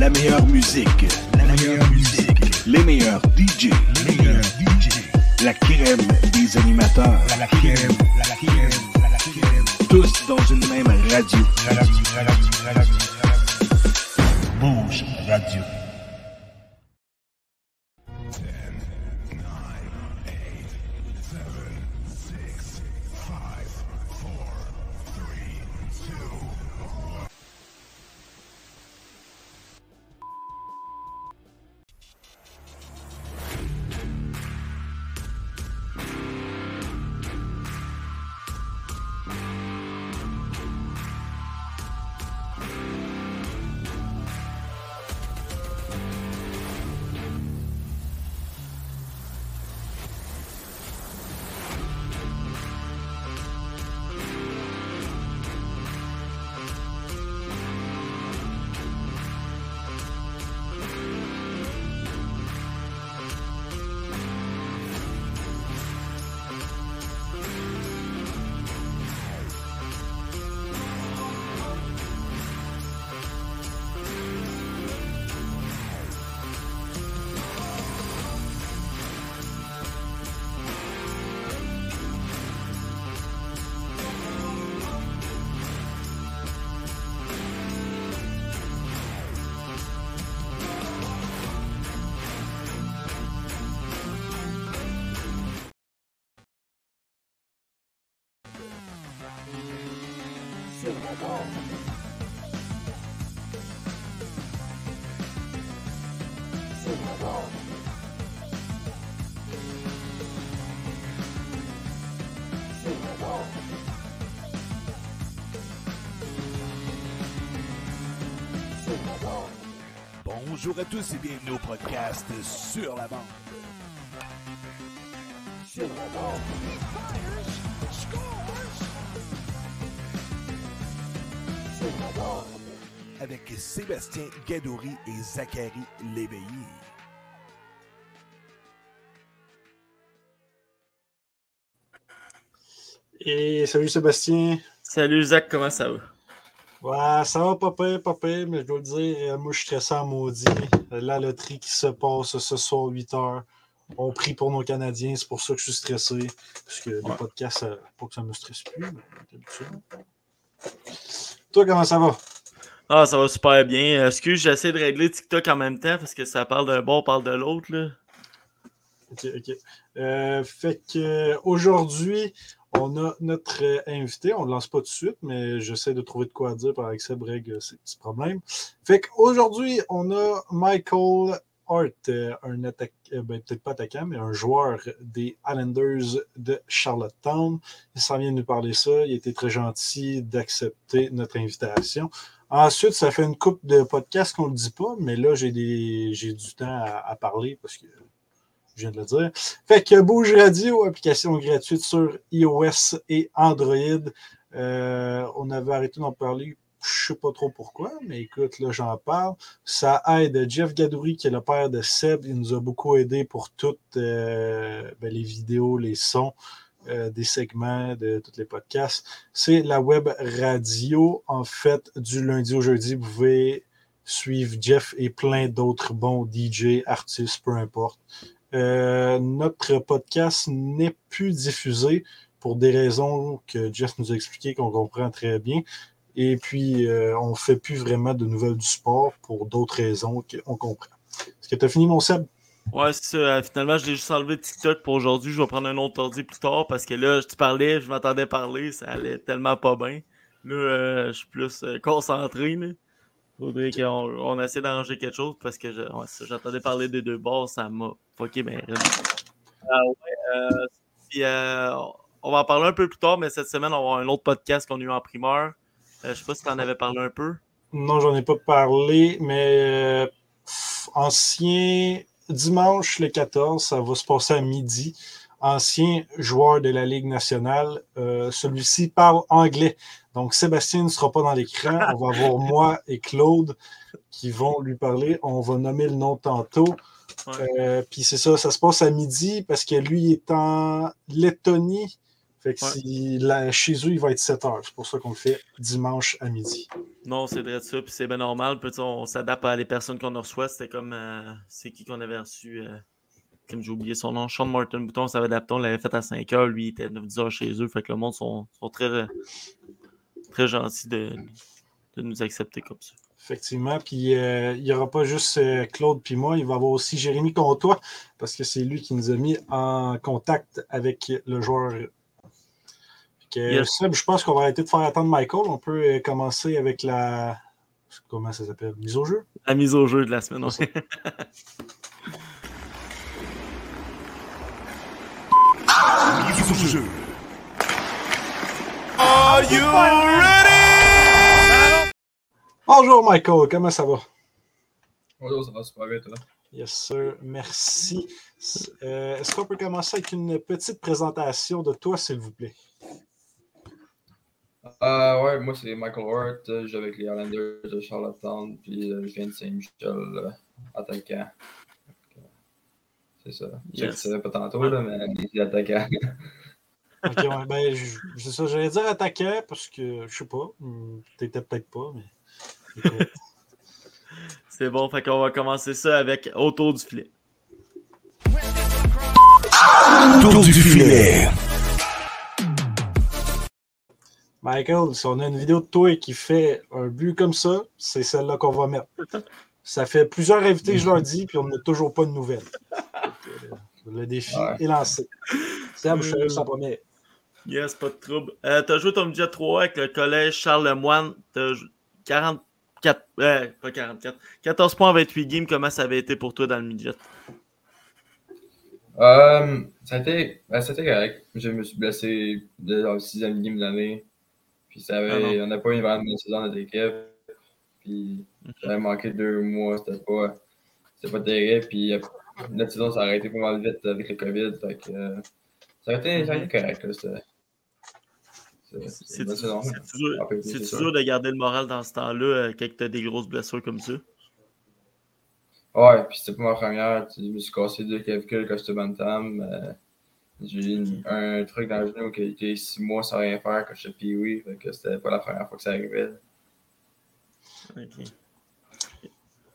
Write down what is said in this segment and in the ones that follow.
La meilleure musique. La meilleure musique. Les meilleurs DJ. Les meilleurs DJ. La crème des animateurs. La crème. La. La crème. Tous dans une même radio. La radio. La radio. La radio. Bouge Radio. Bonjour à tous et bienvenue au podcast Sur la bande. Sur la bande. Sur la bande. Avec Sébastien Gadouri et Zachary Léveillé. Et salut Sébastien. Salut Zach, comment ça va? Ouais, ça va pas pire, pas pire, mais je dois le dire, euh, moi je suis stressé en maudit. La loterie qui se passe ce soir 8 h. On prie pour nos Canadiens, c'est pour ça que je suis stressé. Parce que le podcast, euh, pas que ça me stresse plus. Toi, comment ça va? Ah, ça va super bien. Excuse, j'essaie de régler TikTok en même temps parce que ça parle d'un bon, parle de l'autre. là. Ok, ok. Euh, fait que aujourd'hui, on a notre euh, invité. On ne le lance pas tout de suite, mais j'essaie de trouver de quoi dire par Seb règle ces petits problèmes. Fait qu'aujourd'hui, on a Michael Hart, euh, un attaque, euh, ben, peut-être pas attaquant, mais un joueur des Islanders de Charlottetown. Il s'en vient de nous parler ça. Il été très gentil d'accepter notre invitation. Ensuite, ça fait une coupe de podcasts qu'on ne le dit pas, mais là, j'ai du temps à parler parce que je viens de le dire. Fait que Bouge Radio, application gratuite sur iOS et Android. Euh, on avait arrêté d'en parler, je sais pas trop pourquoi, mais écoute, là, j'en parle. Ça aide Jeff Gadouri, qui est le père de Seb. Il nous a beaucoup aidé pour toutes euh, ben, les vidéos, les sons. euh, des segments de tous les podcasts. C'est la web radio. En fait, du lundi au jeudi, vous pouvez suivre Jeff et plein d'autres bons DJ, artistes, peu importe. Euh, notre podcast n'est plus diffusé pour des raisons que Jeff nous a expliquées, qu'on comprend très bien. Et puis, euh, on ne fait plus vraiment de nouvelles du sport pour d'autres raisons qu'on comprend. Est-ce que tu as fini, mon Seb? Ouais. Euh, Finalement, je l'ai juste enlevé TikTok pour aujourd'hui. Je vais prendre un autre ordi plus tard parce que là, tu parlais, je m'entendais parler, ça allait tellement pas bien. Là, je suis plus concentré. Là. Faudrait qu'on on essaie d'arranger quelque chose parce que je- j'entendais parler des deux bords, ça m'a fucké ben raide. Ah ouais, euh, puis, euh, on va en parler un peu plus tard, mais cette semaine, on va avoir un autre podcast qu'on a eu en primeur. Euh, je sais pas si tu en avais parlé un peu. Non, j'en ai pas parlé, mais euh, ancien dimanche le 14, ça va se passer à midi. Ancien joueur de la Ligue nationale, euh, celui-ci parle anglais. Donc Sébastien ne sera pas dans l'écran. On va avoir moi et Claude qui vont lui parler. On va nommer le nom tantôt. Ouais. Euh, Puis c'est ça, ça se passe à midi parce que lui il est en Lettonie. Fait que Ouais. si- là, chez eux, il va être 7 heures. C'est pour ça qu'on le fait dimanche à midi. Non, c'est vrai de ça, puis c'est bien normal. Puis, on s'adapte à les personnes qu'on reçoit. C'était comme. euh, c'est qui qu'on avait reçu euh, Comme j'ai oublié son nom. Sean Martin Bouton, ça avait adapté. On l'avait fait à 5 heures. Lui, il était 9-10 heures chez eux. Fait que le monde sont, sont très, très gentils de, de nous accepter comme ça. Effectivement. Puis euh, il n'y aura pas juste euh, Claude puis moi, il va y avoir aussi Jérémy Comtois, parce que c'est lui qui nous a mis en contact avec le joueur. Fait que, Yes. Seb, je pense qu'on va arrêter de faire attendre Michael. On peut euh, commencer avec la. Comment ça s'appelle? Mise au jeu? La mise au jeu de la semaine. C'est ouais. Mise au jeu. Bonjour Michael, comment ça va? Bonjour, ça va super bien, toi. Yes, sir. Merci. Euh, Est-ce qu'on peut commencer avec une petite présentation de toi, s'il vous plaît? Euh, ouais, moi c'est Michael Hort, euh, je joue avec les Islanders de Charlottetown, puis euh, je viens de Saint-Michel, euh, attaquant. C'est ça. Je tu savais pas tantôt, là, mais c'est attaquant. Ok, ouais, ben, je- c'est ça, j'allais dire attaquant parce que je sais pas, hmm, t'étais peut-être pas, mais. écoute. C'est bon, fait qu'on va commencer ça avec autour du filet. Tour du filet. Michael, si on a une vidéo de toi qui fait un but comme ça, c'est celle-là qu'on va mettre. Ça fait plusieurs invités que je leur dis, puis on n'a toujours pas de nouvelles. Donc, euh, Le défi Ouais. est lancé. Seb, je te laisse en premier. Yes, pas de trouble. Euh, t'as joué ton budget 3 avec le collège Charles Lemoine. T'as jou- 44. Euh, pas 44. 14 points en 28 games. Comment ça avait été pour toi dans le midget? Euh, ça a été, ben, ça a été correct. Je me suis blessé dès le sixième game de l'année. Puis ça Ah avait, non. on n'a pas eu vraiment de saison dans notre équipe. Puis j'avais manqué deux mois, c'était pas, c'était pas terrible. Puis euh, notre saison s'est arrêtée pas mal vite avec le COVID. Fait que, euh, ça a été, ça a été correct. là, c'est-tu sûr. dur de garder le moral dans ce temps-là euh, quand t'as des grosses blessures comme ça? Ouais, puis c'était pas ma première. tu Je me suis cassé deux clavicules quand j'étais bantam. euh, J'ai eu un truc dans le genou qui a été six mois sans rien faire quand j'étais pee Fait que c'était pas la première fois que ça arrivait. Ok.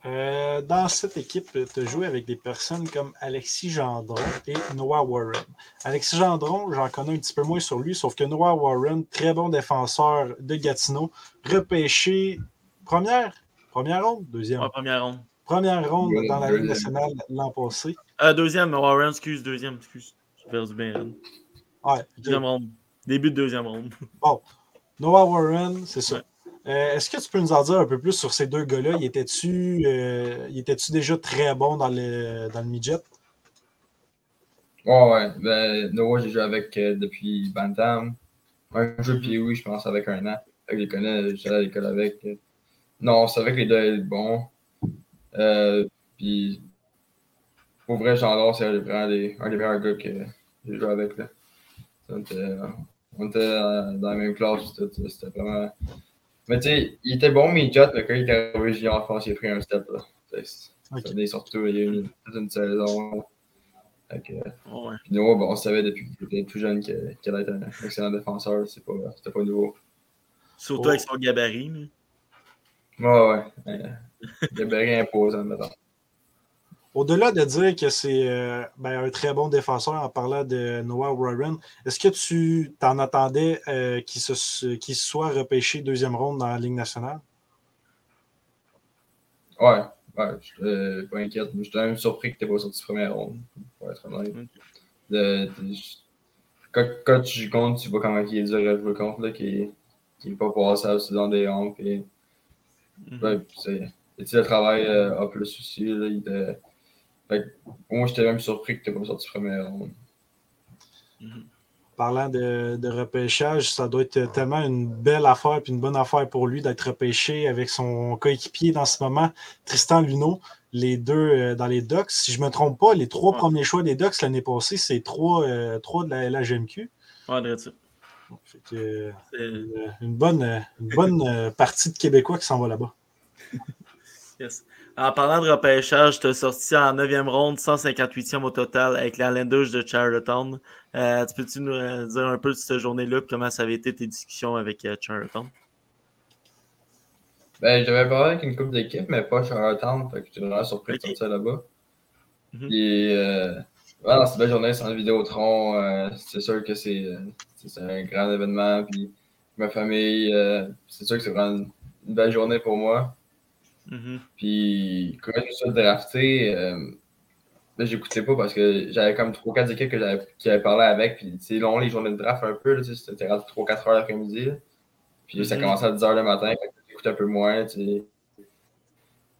Euh, dans cette équipe, tu as joué avec des personnes comme Alexis Gendron et Noah Warren. Alexis Gendron, j'en connais un petit peu moins sur lui, sauf que Noah Warren, très bon défenseur de Gatineau, repêché première, première ronde, deuxième? Ouais, première ronde. Première ronde Ouais, dans la Ligue nationale l'an passé. Euh, deuxième, Warren, excuse, deuxième, excuse. J'ai perdu bien. Ouais. Deuxième ronde. Début de deuxième ronde. Noah Warren, c'est ça. Ouais. Euh, Est-ce que tu peux nous en dire un peu plus sur ces deux gars-là? Il était-tu euh, il était-tu déjà très bon dans le, dans le midget? Ouais, ouais. Ben, Noah, j'ai joué avec euh, depuis Bantam. Un jeu pee je pense, avec un an. Je les connais, j'allais à l'école avec. Non, on savait que les deux étaient bons. Puis, pour vrai, Jean c'est un des meilleurs gars que j'ai joué avec. Là. On était, dans la même classe, c'était vraiment. Mais tu sais, il était bon, mais jet, mais quand il est arrivé en France, il a pris un step. Là. Surtout, il y a eu une- toute une saison. Ouais. puis bon, on savait depuis qu'il était plus jeune que- qu'il allait être un excellent défenseur. C'est pas, c'était pas nouveau. Surtout Oh. avec son gabarit. là. Ouais, ouais. Euh, rien imposant, maintenant. Au-delà de dire que c'est euh, ben, un très bon défenseur en parlant de Noah Warren, est-ce que tu t'en attendais euh, qu'il se, qu'il soit repêché deuxième ronde dans la Ligue nationale? Ouais, ouais, je euh, pas inquiète. mais J'étais même surpris que t'aies pas sorti première ronde, pour être honnête. Ok. De- de- je- quand, quand tu joues contre, tu vois comment il est dur à jouer contre, là, qui est, qui est pas passable, c'est dans des ouais, c'est, et tu sais, le travail euh, A plus aussi. Là, il était, fait moi, j'étais même surpris que t'aies pas sorti première ronde. Mhm. Parlant de, de repêchage, ça doit être tellement une belle affaire puis une bonne affaire pour lui d'être repêché avec son coéquipier dans ce moment, Tristan Luneau, les deux euh, dans les Ducks. Si je ne me trompe pas, les trois Ouais. premiers choix des Ducks l'année passée, c'est trois, euh, trois de la LHMQ. Ouais. Fait que, euh, une, une bonne, une bonne partie de Québécois qui s'en va là-bas. Yes. En parlant de repêchage, tu as sorti en 9e ronde, 158e au total avec la Landers de Charlottetown. Euh, tu peux-tu nous euh, dire un peu de cette journée-là? Comment ça avait été tes discussions avec euh, Charlottetown? Ben, j'avais parlé avec une couple d'équipes, mais pas Charlottetown. Fait que j'étais vraiment surpris de sortir là-bas. Mhm. Euh, c'est une belle journée, c'est un Vidéotron. Euh, c'est sûr que c'est un grand événement. Puis, ma famille, euh, c'est sûr que c'est vraiment une belle journée pour moi. Mhm. Puis, quand je me suis drafter, euh, là, j'écoutais pas parce que j'avais comme 3-4 équipes que j'avais, qui avaient parlé avec. Puis, c'est long les journées de draft un peu. là, C'était rendu 3-4 heures l'après-midi. là. Puis, ça Mhm. commençait à 10 heures le matin. J'écoutais un peu moins. tu sais.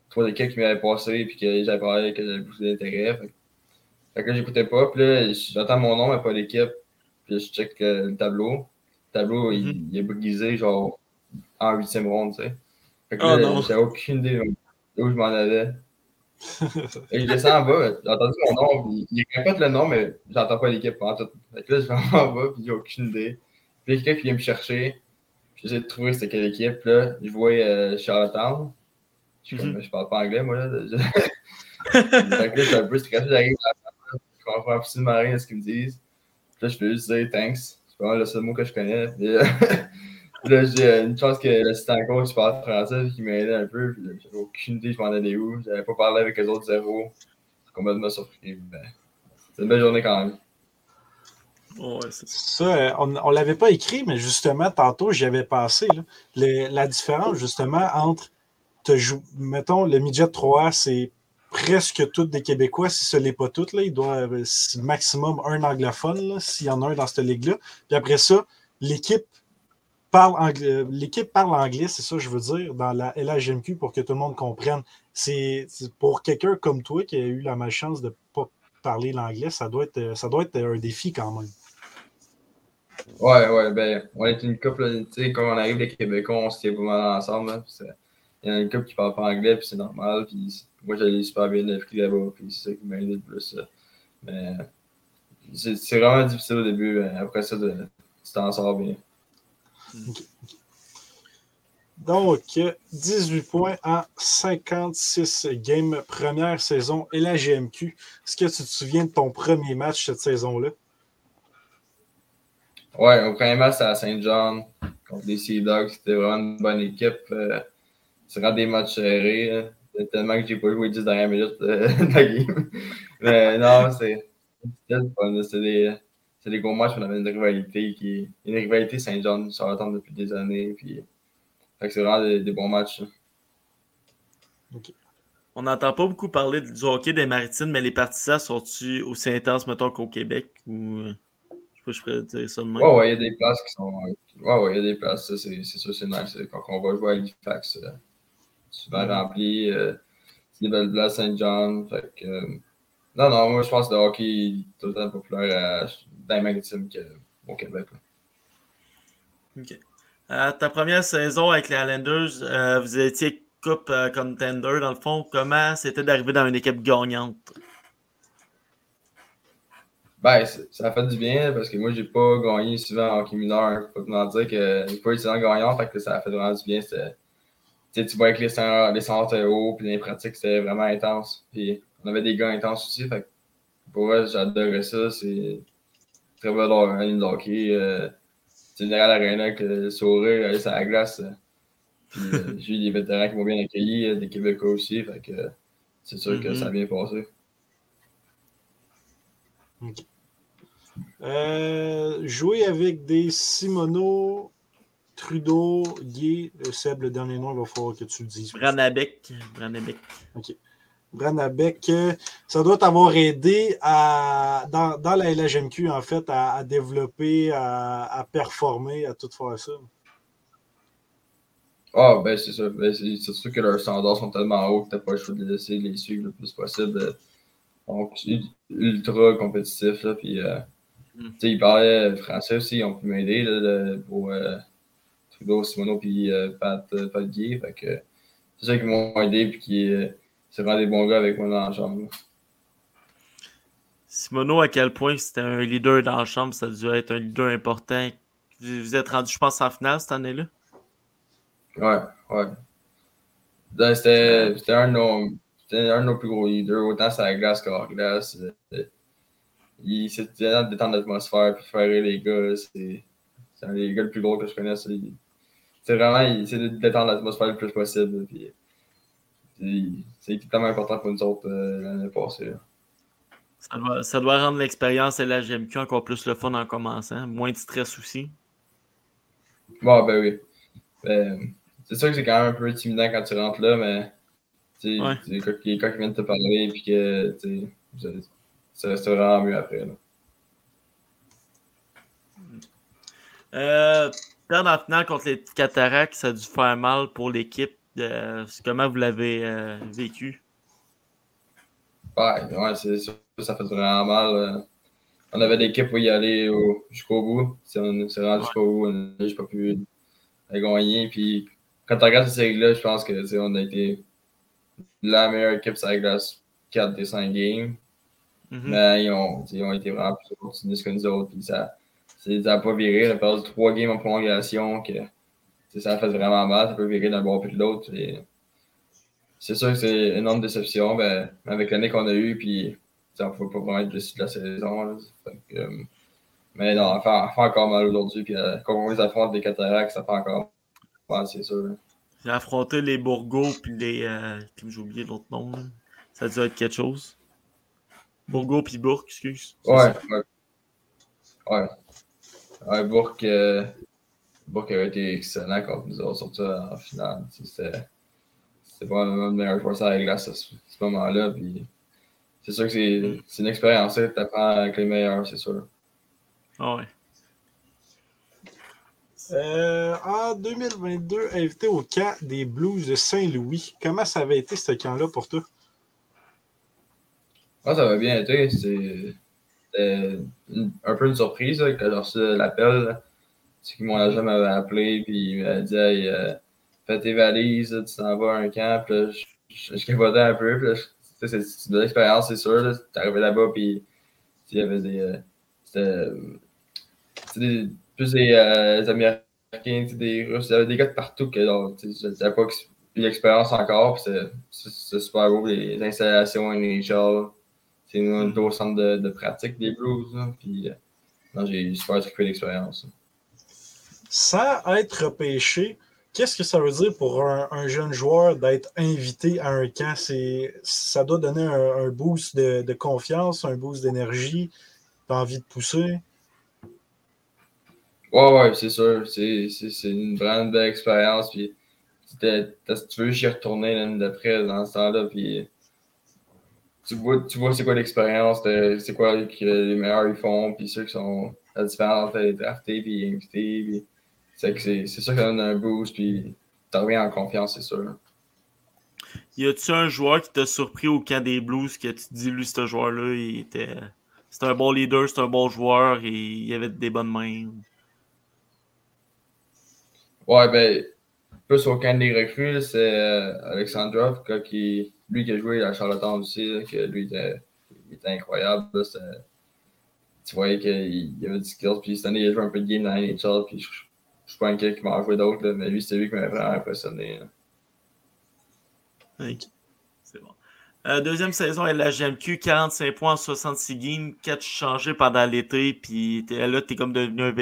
Trois équipes qui m'avaient passé. Puis que j'avais parlé, que j'avais beaucoup d'intérêt. Fait, fait que là, j'écoutais pas. Puis là, j'entends mon nom, mais pas l'équipe. Puis là, je check euh, le tableau. Le tableau, il, Mhm. il est brisé, genre, en huitième ronde, tu sais. Oh non. j'avais aucune idée où je m'en allais. Et je descends en bas, j'ai entendu mon nom, il répète le nom, mais j'entends pas l'équipe tout. Fait que là, je vais en bas, puis j'ai aucune idée. Puis quelqu'un qui vient me chercher, puis j'essaie de trouver c'était quelle équipe, là, je vois euh, Charlottetown. Je Mhm. je parle pas anglais, moi, là. Je- fait que là, je suis un peu stressé, j'arrive à la je comprends absolument rien de ce qu'ils me disent. Puis là, je peux juste dire thanks. C'est vraiment le seul mot que je connais. Puis là, j'ai euh, une chance que l'assistant coach parle français, qu'il m'aidait un peu. J'avais aucune idée, je m'en allais où. J'avais pas parlé avec les autres zéro. C'est complètement surpris. Ben, c'est une belle journée quand même. Ouais, c'est ça. Ça, euh, on ne l'avait pas écrit, mais justement, tantôt, j'y avais passé. là. Le- la différence, justement, entre, te jou- mettons, le midget 3A, c'est presque toutes des Québécois, si ce n'est pas toutes. Là, il doit maximum un anglophone, là, s'il y en a un dans cette ligue-là. Puis après ça, l'équipe parle anglais, l'équipe parle anglais, c'est ça que je veux dire, dans la LHMQ pour que tout le monde comprenne. C'est pour quelqu'un comme toi qui a eu la malchance de ne pas parler l'anglais, ça doit être ça doit être un défi quand même. Ouais, ouais, ben, on est une couple, tu sais, quand on arrive les Québécois, on se tient pas mal ensemble. c'est- Il y en a une couple qui parle pas anglais, puis c'est normal. Puis moi, j'allais super bien appris là-bas, puis c'est ça qui m'a aidé le plus. Mais c'est vraiment difficile au début, après ça, tu t'en sors bien. Donc, 18 points en 56 games, première saison et la GMQ. Est-ce que tu te souviens de ton premier match cette saison-là? Ouais, au premier match, à Saint-Jean contre les Sea Dogs. C'était vraiment une bonne équipe. euh, C'est des matchs serrés. C'est Tellement que j'ai pas joué les 10 dernières minutes euh, de la game. Mais non, c'est des, c'est des gros matchs. On avait une rivalité qui une rivalité Saint-Jean sur attendre depuis des années. Puis, c'est vraiment des, des bons matchs. On n'entend pas beaucoup parler du hockey des maritimes, mais les partisans sont-ils aussi intenses, mettons, qu'au Québec? Ou... euh, Je sais pas, je pourrais dire ça de même. Ouais, ouais, il y a des places qui sont. Ouais, ouais, il y a des places, c'est sûr, c'est nice. Quand on va jouer à Halifax, euh, souvent Mhm. rempli. euh, c'est des belles places, que. euh, non, non, moi, je pense que le hockey est tout le temps populaire à, dans les maritimes qu'au Québec. là. Ok. Euh, ta première saison avec les Highlanders, euh, vous étiez Coupe euh, Contender, dans le fond. Comment c'était d'arriver dans une équipe gagnante? Ben, ça a fait du bien parce que moi, j'ai pas gagné souvent en hockey mineur. Faut te mentir que j'ai pas été souvent gagnant, fait que ça a fait vraiment du bien. Tu vois avec les centres, les centres hauts, puis les pratiques, c'était vraiment intense. Puis on avait des gars intenses aussi, fait que pour moi, j'adorais ça. C'est très belle ligne de hockey. Euh, c'est une Général Arena avec le sourire, aller sur la glace. euh. Puis euh, j'ai eu des vétérans qui m'ont bien accueilli, euh, des Québécois aussi, fait que c'est sûr que Mhm. ça a bien passé. Euh, jouer avec des Simono, Trudeau, Guy, Seb, le dernier nom, il va falloir que tu le dises. Branabec. Branabec. Branabec, euh, ça doit t'avoir aidé à, dans, dans la LHMQ, en fait, à, à développer, à, à performer, à tout faire ça? Ah, ben c'est ça. Ben, c'est c'est sûr que leurs standards sont tellement hauts que t'as pas le choix de les laisser les suivre le plus possible. Euh, Donc, ul- ultra compétitif. Là, puis, euh, Mm. tu sais, ils parlaient français aussi, ils ont pu m'aider là, le- pour euh, Trudeau, Simono, puis euh, Pat, Pat Guy. Fait que c'est ça qui m'ont aidé, puis qui euh, c'est vraiment des bons gars avec moi dans la chambre. Simono, à quel point c'était un leader dans la chambre, ça a dû être un leader important. Vous êtes rendu, je pense, en finale cette année-là? Ouais, ouais. Ben, C'était un de nos. c'était un de nos plus gros leaders, autant sur la glace qu'hors glace. Euh, il s'est de détendre l'atmosphère, puis faire les gars. C'est un des gars le plus gros que je connais. C'est vraiment, il essaie de détendre l'atmosphère le plus possible. C'est tellement important pour nous autres euh, l'année passée. Ça doit, ça doit, rendre l'expérience et la GMQ encore plus le fun en commençant. Moins de stress aussi. Bon, ben oui. Ben, c'est sûr que c'est quand même un peu intimidant quand tu rentres là, mais tu ouais. quand, quand ils viennent te parler, puis que ça reste vraiment mieux après. Là. Euh, perdre en finale contre les Cataractes, ça a dû faire mal pour l'équipe. Euh, comment vous l'avez euh, vécu? Ouais, ouais c'est sûr ça fait vraiment mal. Euh. On avait l'équipe pour y aller jusqu'au bout. on s'est rendu jusqu'au bout, on n'a pas pu gagner. Puis quand tu regardes cette série-là, je pense que on a été la meilleure équipe sur la glace 4 des 5 games. Mm-hmm. Mais ils ont, ils ont, été vraiment plus opportunistes que nous autres. Puis ça n'a pas viré. On a perdu 3 games en prolongation. Que, ça fait vraiment mal. Ça peut virer d'un bord puis de l'autre. C'est sûr que c'est une énorme déception. Ben, avec l'année qu'on a eue, puis on ne peut pas vraiment être déçu de la saison. Euh, mais non, ça fait, encore mal aujourd'hui. Puis euh, quand on les affronte des cataractes, ça fait encore mal, c'est sûr. J'ai affronté les Bourgots puis les. Euh, j'ai oublié l'autre nom. Ça dû être quelque chose. Bourgots puis Bourg, excuse. Ouais, ouais. Ouais. Ouais, Bourg, Bourg avait été excellent quand nous avons sorti en finale. C'était vraiment le meilleur joueur à la glace à ce, moment-là. Puis c'est sûr que c'est une expérience. Tu apprends avec les meilleurs, c'est sûr. Ah ouais. Euh, en 2022, invité au camp des Blues de Saint-Louis. Comment ça avait été ce camp-là pour toi? Ah, ça va bien été. C'était un peu une surprise quand j'ai reçu l'appel. C'est que mon agent m'avait appelé puis il m'a dit hey, euh, fais tes valises, tu t'en vas à un camp. Puis je, je, capotais un peu. Puis c'est de l'expérience, c'est sûr. Tu arrivé là-bas puis il y avait des. Euh, c'était plus des, euh, Américains, des Russes, il y avait des gars de partout que je n'avais pas eu l'expérience encore. C'est super beau, les installations, les gens. C'est un mm. au centre de, de, pratique des blues. puis, euh, j'ai super trippé l'expérience. Sans être repêché, qu'est-ce que ça veut dire pour un, jeune joueur d'être invité à un camp? Ça doit donner un, boost de, confiance, un boost d'énergie, d'envie de pousser. Ouais, ouais, c'est sûr. C'est une vraiment belle expérience. Puis, si tu veux, j'y retourner l'année d'après dans ce temps-là. Puis, tu vois, tu vois c'est quoi l'expérience, c'est quoi les meilleurs ils font, puis ceux qui sont à différence, les draftés, puis invités. C'est sûr que ça donne un boost, puis tu reviens en confiance, c'est sûr. Y a-tu un joueur qui t'a surpris au camp des Blues que tu te dis, lui, ce joueur-là, il était. C'était un bon leader, c'était un bon joueur, et il avait des bonnes mains? Ouais, ben, plus au camp des recrues, c'est euh, Alexandrov, qui, lui qui a joué à Charlottetown aussi, que lui était, il était incroyable. tu voyais qu'il avait du skills, puis cette année, il a joué un peu de game dans la NHL, puis je, je suis pas inquiet qu'il va en jouer d'autres, mais lui, c'est lui qui m'a vraiment impressionné. Ok. C'est bon. Euh, deuxième saison, elle la GMQ, 45 points en 66 games, 4 changés pendant l'été, puis là, t'es comme devenu un,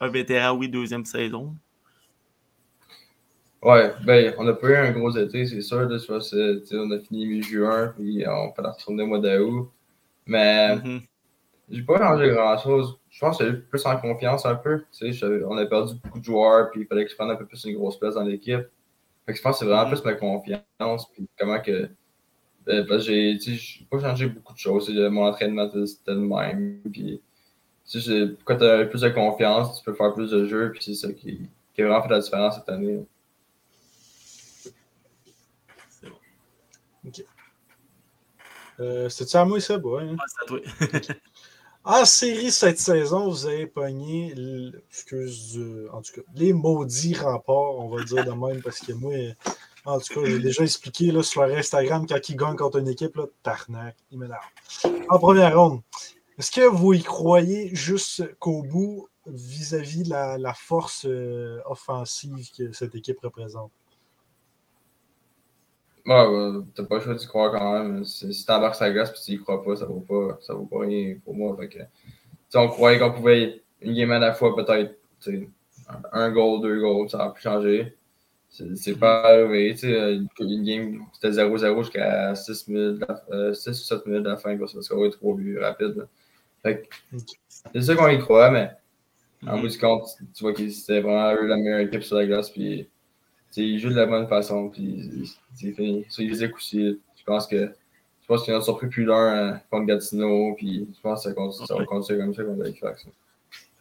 un vétéran, oui, deuxième saison. Ouais, ben, on n'a pas eu un gros été, c'est sûr. Là, on a fini mi-juin, puis on peut retourner au mois d'août. Mais mm-hmm. J'ai pas changé grand-chose. Je pense que j'ai plus en confiance un peu. On a perdu beaucoup de joueurs, puis il fallait que je prenne un peu plus une grosse place dans l'équipe. Fait que je pense que c'est vraiment mm-hmm. plus ma confiance, puis comment que. Ben, parce que j'ai pas changé beaucoup de choses. Mon entraînement, c'était le même. Puis, quand tu as plus de confiance, tu peux faire plus de jeux, puis c'est ça qui, qui a vraiment fait la différence cette année. OK. Euh, C'était-tu à moi, ça? Ouais, hein? c'est à toi. en série cette saison, vous avez pogné, les maudits remparts, on va dire de même, parce que moi, en tout cas, j'ai déjà expliqué là, sur Instagram quand ils gagnent contre une équipe, là, tarnac, il m'énerve. En première ronde, est-ce que vous y croyez juste qu'au bout, vis-à-vis la, la force euh, offensive que cette équipe représente? Ouais, ouais, t'as pas le choix d'y croire quand même. Si si t'embarques la glace et tu y crois pas, ça vaut pas, ça vaut pas rien pour moi. Fait que, on croyait qu'on pouvait une game à la fois, peut-être un goal, deux goals, ça a pu changer. C'est pas arrivé. Une une game, c'était 0-0 jusqu'à 6, minutes de la- euh, 6 ou 7 minutes de la fin, parce qu'on scorer trois buts rapides. là. Fait que, c'est sûr qu'on y croit, mais en Mhm. bout du compte, tu vois que c'était vraiment eux la meilleure équipe sur la glace. Puis, ils jouent de la bonne façon. Puis, c'est fini. Sur les équipes aussi, je pense que je pense qu'ils en ont surpris plus d'un contre Gatineau. Puis, je pense que ça, continue, ça va continuer comme ça contre Halifax.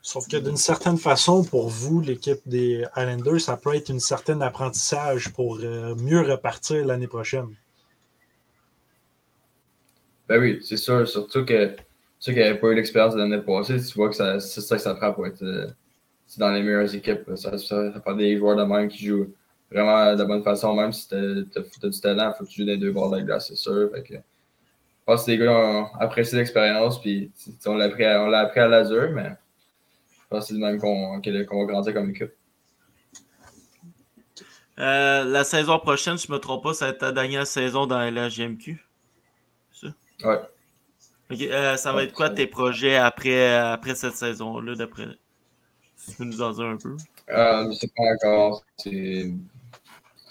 Sauf que d'une certaine façon, pour vous, l'équipe des Islanders, ça peut être une certaine apprentissage pour euh, mieux repartir l'année prochaine. Ben oui, c'est sûr. Surtout que ceux qui n'avaient pas eu l'expérience de l'année passée, tu vois que ça- c'est ça que ça prend pour être euh, c'est dans les meilleures équipes. Ça, ça, ça prend des joueurs de même qui jouent vraiment de la bonne façon, même si tu as, du talent, il faut que tu joues des deux bords de la glace, c'est sûr. Fait que, je pense que les gars ont apprécié l'expérience, puis on l'a appris, à- l'azur, mais je pense que c'est le même qu'on va grandir comme équipe. Euh, la saison prochaine, je ne me trompe pas, ça va être ta dernière saison dans la GMQ. Ça? Ouais. Euh, ça va être quoi tes projets après, après cette saison-là, d'après? Si tu peux nous en dire un peu. Euh, je sais pas encore.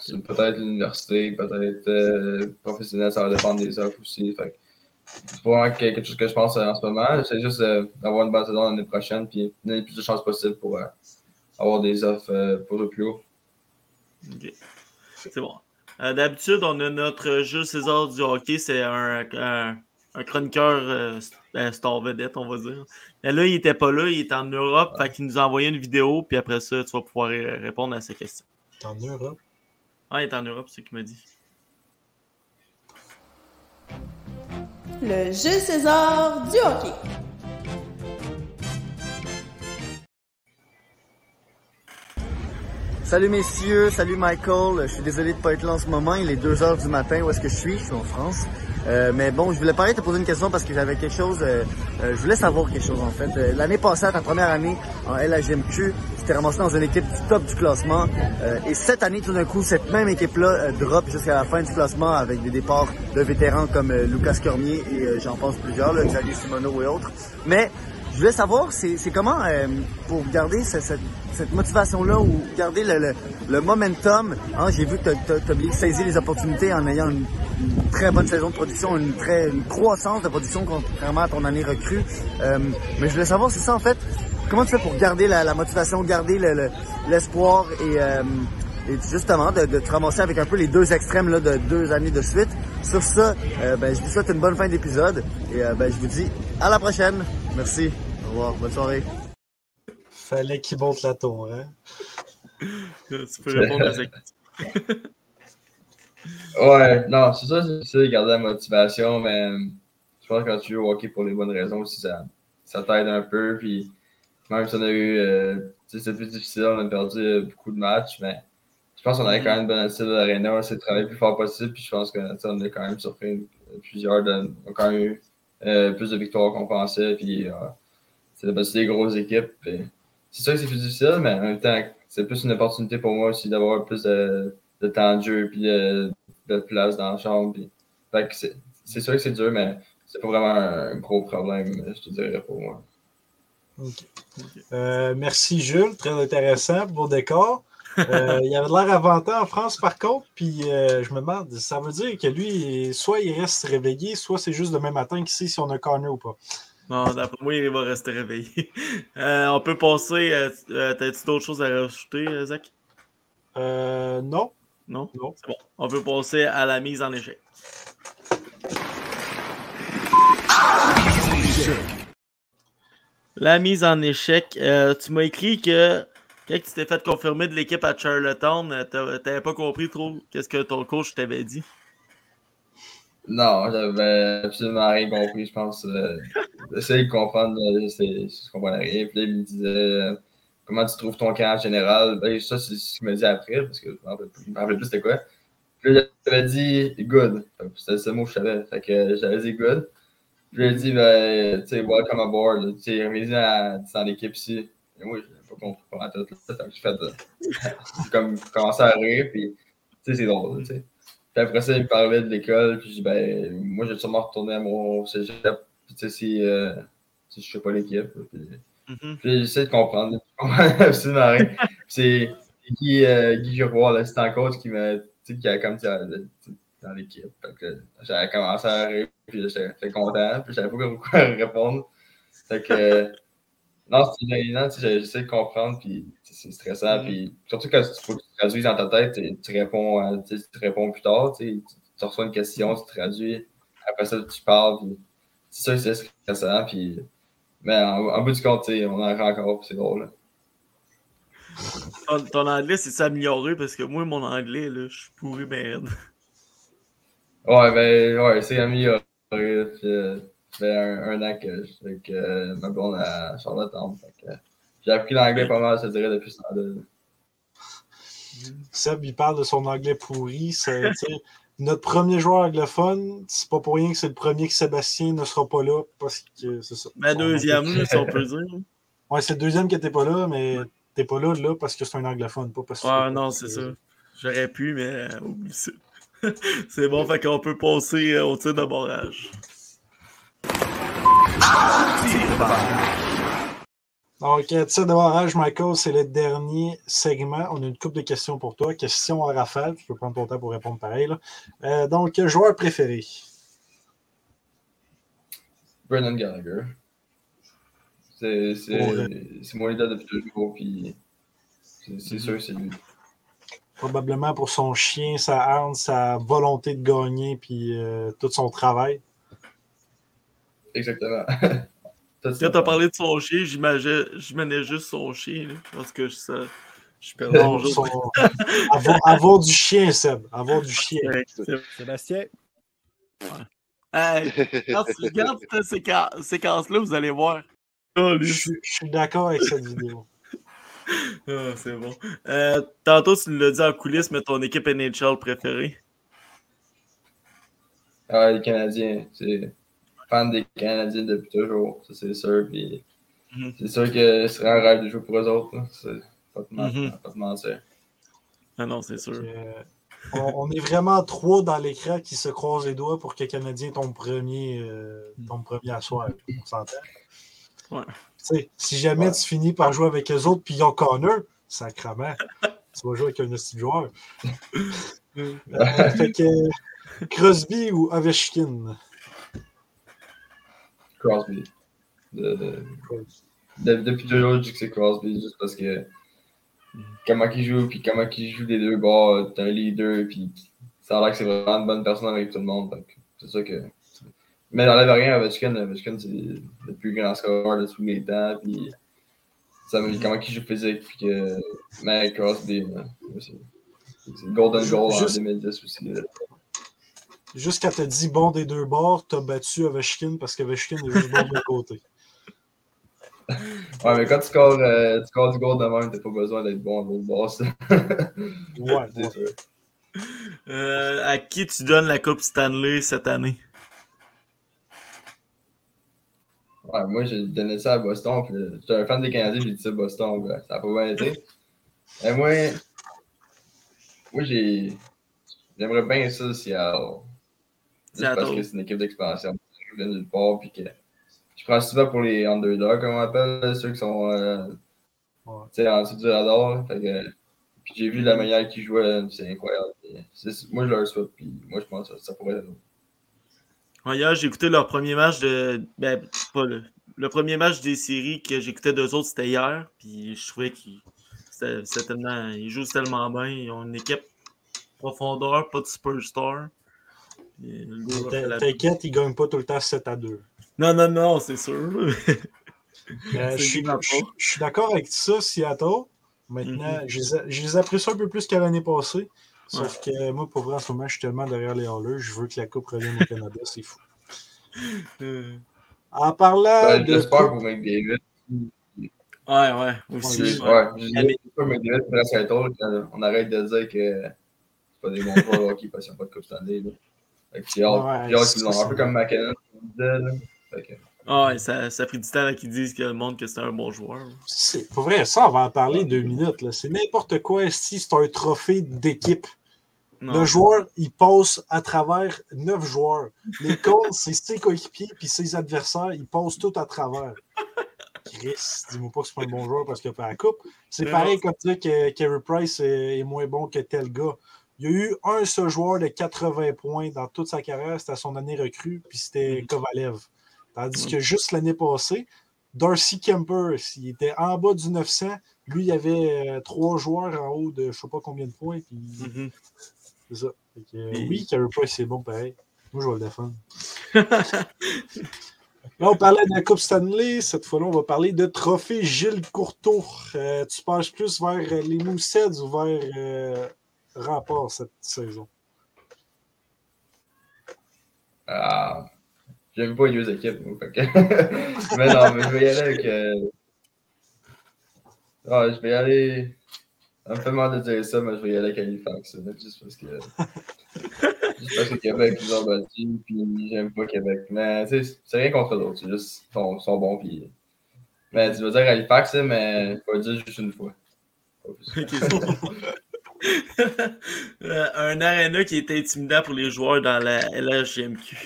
Peut-être l'université, peut-être euh, professionnel, ça va dépendre des offres aussi. Fait que c'est vraiment quelque chose que je pense euh, en ce moment. C'est juste euh, d'avoir une bonne saison l'année prochaine puis donner le plus de chances possible pour euh, avoir des offres euh, pour le plus haut. Ok. C'est bon. Euh, D'habitude, on a notre Jules César du hockey, c'est un, un, un chroniqueur ben, star vedette, on va dire. Mais là, il était pas là, il est en Europe, fait qu'il nous a envoyé une vidéo, puis après ça, tu vas pouvoir répondre à ses questions. En Europe? Ah, il est en Europe, c'est ce qu'il m'a dit. Le Jules César du hockey. Salut messieurs, salut Michael. Je suis désolé de pas être là en ce moment. Il est 2 heures du matin. Où est-ce que je suis? Je suis en France. Euh, mais bon, je voulais parler te poser une question parce que j'avais quelque chose. euh, euh, je voulais savoir quelque chose en fait. Euh, L'année passée, ta première année en LHMQ, tu t'es ramassé dans une équipe du top du classement. Et cette année, tout d'un coup, cette même équipe-là drop jusqu'à la fin du classement avec des départs de vétérans comme Lucas Cormier et j'en pense plusieurs, là, Xavier Simoneau et autres. Mais je voulais savoir, c'est comment euh, pour garder ce- cette, motivation-là ou garder le, momentum. Hein, J'ai vu que tu as, bien saisi les opportunités en ayant une très bonne saison de production, une, très, une croissance de production contrairement à ton année recrue. Euh, mais je voulais savoir, c'est ça en fait, comment tu fais pour garder la, la motivation, garder le- le- l'espoir et, euh, et justement de, de te ramasser avec un peu les deux extrêmes là, de deux années de suite? Sur ça, euh, ben, je vous souhaite une bonne fin d'épisode et euh, ben, je vous dis à la prochaine. Merci. Au revoir. Bonne soirée. Fallait qu'il monte la tour, hein? tu peux répondre à cette question. Ouais, non, c'est ça, c'est ça, de garder la motivation, mais euh, je pense que quand tu joues au hockey pour les bonnes raisons aussi, ça, ça t'aide un peu. Puis même si on a eu, euh, c'était plus difficile, on a perdu euh, beaucoup de matchs, mais je pense qu'on avait quand même une bonne attitude à l'aréna, on s'est travaillé le plus fort possible, puis je pense que tu sais, on a quand même surpris plusieurs, de, on a quand même eu euh, plus de victoires qu'on pensait, puis euh, c'est battu des grosses équipes. C'est sûr que c'est plus difficile, mais en même temps, c'est plus une opportunité pour moi aussi d'avoir plus de, de temps de jeu, puis de, de place dans la chambre. Puis, fait que c'est, c'est sûr que c'est dur, mais c'est pas vraiment un gros problème, je te dirais, pour moi. OK. Euh, merci Jules, très intéressant pour vos décors. Euh, il avait de l'air avanté en France par contre, puis euh, je me demande, ça veut dire que lui, soit il reste réveillé, soit c'est juste demain matin qu'il sait si on a corner ou pas. Non, d'après moi, il va rester réveillé. Euh, on peut passer. T'as-tu d'autres choses à rajouter, Zach? Euh, non. Non? Non. C'est bon. On peut passer à la mise en échec. La mise en échec. euh, tu m'as écrit que quand tu t'es fait confirmer de l'équipe à Charlottetown, euh, t'a- t'avais pas compris trop qu'est-ce que ton coach t'avait dit. Non, j'avais absolument rien compris, je pense. Euh, J'essayais de comprendre, c'est- je comprenais rien. Puis là, il me disait euh, comment tu trouves ton camp en général? Ben, ça, c'est ce qu'il me dit après, parce que je je me rappelle plus c'était quoi. Puis là, j'avais dit good. C'était ce mot que je savais. Fait que j'avais dit good. Puis là, il dit, ben, tu sais, welcome aboard. Tu sais, remis dans, l'équipe ici. Et moi, je pas compris comment tout ça. Fait que j'ai fait, euh, comme commencé à rire, puis, tu sais, c'est drôle, tu. Puis après ça, il me parlait de l'école. Puis je dis, ben, moi, je vais sûrement retourner à mon cégep. Puis tu sais, si, euh, si je ne fais pas l'équipe. Mhm. puis j'essaie de comprendre. Absolument rien. C'est Guy, euh, Guy Giroir, l'assistant coach, qui m'a, tu sais, qui a comme dans l'équipe. J'avais commencé à rire. Puis j'étais content. Puis je savais pas quoi répondre. Fait que. euh, non, c'est gênant, tu j'essaie de comprendre, puis tu c'est stressant. Mhm. Puis surtout quand il faut que tu traduises dans ta tête, tu, tu réponds, à- tu, tu réponds plus tard, tu, tu, tu reçois une question, tu traduis, après ça, tu parles, puis c'est ça, c'est stressant. Puis, mais en, en bout du compte, on en a encore, c'est drôle. là. Ton, ton anglais s'est amélioré? Parce que moi, mon anglais, là, je suis pourri merde. Ouais, ben, ouais, c'est amélioré. Euh, ça fait un, un an que je euh, ma blonde à euh, j'ai appris l'anglais pas mal, je dirais, depuis ce temps-là. Seb, il parle de son anglais pourri. c'est, notre premier joueur anglophone, c'est pas pour rien que c'est le premier que Sébastien ne sera pas là parce que c'est ça. Ma Son deuxième, si on peut dire. Ouais, c'est le deuxième qui était pas là, mais t'es pas là là parce que c'est un anglophone, pas parce que. Ouais, non, c'est ça. J'aurais pu, mais euh, oublie ça. c'est bon, fait qu'on peut passer euh, au tir de barrage. Donc, euh, tir de barrage, Michael, c'est le dernier segment. On a une couple de questions pour toi. Questions en rafale. Tu peux prendre ton temps pour répondre pareil. là. Euh, donc, joueur préféré. Brendan Gallagher. C'est mon idole depuis toujours, puis c'est sûr c'est lui. Probablement pour son chien, sa harne, sa volonté de gagner, puis euh, tout son travail. Exactement. Quand t'as parlé de son chien, j'imaginais juste son chien, là, parce que je, ça, je Non, mon jeu. son- avoir, avoir du chien, Seb. Avoir du chien. Sébastien, Hey, quand tu regardes cette séquence- séquence-là, vous allez voir. Oh, Je suis- je suis d'accord avec cette vidéo. Ah, c'est bon. Euh, tantôt, tu nous l'as dit en coulisses, mais ton équipe NHL préférée? Ah, les Canadiens, c'est fan des Canadiens depuis toujours, ça c'est sûr. Puis Mhm. c'est sûr que ce serait un rêve de jouer pour eux autres. C'est pas de mentir. Mhm. pas de mentir. Ah non, c'est sûr. Euh, on, on est vraiment trois dans l'écran qui se croisent les doigts pour que le Canadien tombe premier, euh, tombe premier à soir. On s'entend? Ouais. Tu sais, si jamais Ouais. tu finis par jouer avec eux autres, puis ils ont Connor, sacrement, tu vas jouer avec un petit joueur. Euh, fait que Crosby ou Ovechkin? Crosby. De- de- de- depuis toujours, je dis que c'est Crosby, juste parce que comment il joue, puis comment il joue des deux bords, t'es un leader, puis ça a l'air que c'est vraiment une bonne personne avec tout le monde. donc C'est ça que. Mais n'enlève rien à Ovechkin. Ovechkin, c'est le plus grand scoreur de tous les temps, puis ça me dit comment il joue physique, puis que. Mais Crosby, c'est Golden Goal en Juste- 2010 aussi. Juste quand t'as dit bon des deux bords, t'as battu Ovechkin parce qu'Ovechkin est juste bon d'un côté. Ouais, mais quand tu scores, euh, tu scores du goal de même, t'as pas besoin d'être bon à l'autre bord, ça. Ouais, c'est ouais. sûr. Euh, à qui tu donnes la Coupe Stanley cette année? Ouais, moi, j'ai donné ça à Boston. puis J'étais un fan des Canadiens, j'ai dit ça à Boston. ça n'a pas bien été. Mais moi, moi j'ai. J'aimerais bien ça, Seattle. Parce que c'est une équipe d'expansion. Je viens part. Puis que je prends souvent pour les underdogs, comme on appelle, ceux qui sont euh, Ouais. tu sais, en dessous du radar. là. Fait que, puis j'ai vu la manière qu'ils jouaient, c'est incroyable. Moi, je leur souhaite. Puis moi, je pense que ça pourrait être. Ouais, Hier, j'ai écouté leur premier match de. Ben, pas le. Le premier match des séries que j'écoutais d'eux autres, c'était hier. Puis je trouvais qu'ils. c'était- c'était tellement- Ils jouent tellement bien. Ils ont une équipe profondeur, pas de superstar. T'inquiète, ils gagnent pas tout le temps 7 à 2. Non, non, non, c'est sûr. Euh, C'est je suis- d'accord avec ça, Seattle. Maintenant, je les ai- je les apprécie un peu plus qu'à l'année passée. Sauf que moi, pour vrai, en ce moment, je suis tellement derrière les Hallers. Je veux que la Coupe revienne au Canada. C'est fou. Euh, En parlant de. J'espère pour McDavid. ouais, ouais. Aussi. Ouais, ouais. McDavid on arrête de dire que c'est pas des bons joueurs parce qu'ils n'ont pas de Coupe Stanley. Là. J'ai hâte, c'est qu'ils un peu comme McKinnon, Ah ouais, ça, ça a pris du temps qu'ils disent que le monde que c'était un bon joueur. C'est pour vrai, ça, on va en parler deux minutes. là. C'est n'importe quoi. Si c'est un trophée d'équipe. Non. Le joueur, il passe à travers neuf joueurs. Les Colts, c'est ses coéquipiers puis ses adversaires, ils passent tout à travers. Chris, dis-moi pas que c'est pas un bon joueur parce qu'il a fait la coupe. C'est Mais pareil comme dire que Carey Price est, est moins bon que tel gars. Il y a eu un seul joueur de 80 points dans toute sa carrière, c'était son année recrue, puis c'était Mhm. Kovalev. Tandis que juste l'année passée, Darcy Kemper, s'il était en bas du 900, lui, il y avait euh, trois joueurs en haut de je sais pas combien de points. Puis Mhm. c'est ça. Que, euh, Oui, Carey Price, c'est bon, pareil. Moi, je vais le défendre. Là, on parlait de la Coupe Stanley. Cette fois-là, on va parler de trophée Gilles Courteau. Euh, tu penches plus vers euh, les Moussets ou vers euh, Rempart cette saison? Ah, j'aime pas les deux équipes, moi, que- mais non, mais je vais y aller avec. euh, Ah, je vais y aller. Ça me fait mal de dire ça, mais je vais y aller avec Halifax. là, Juste parce que. juste parce que Québec nous a battus, puis j'aime pas Québec. Mais tu sais, c'est rien contre l'autre, c'est juste qu'ils sont, sont bons, puis. Mais tu vas dire Halifax, là, mais faut le dire juste une fois. Ok, bon. un arena qui est intimidant pour les joueurs dans la LHGMQ.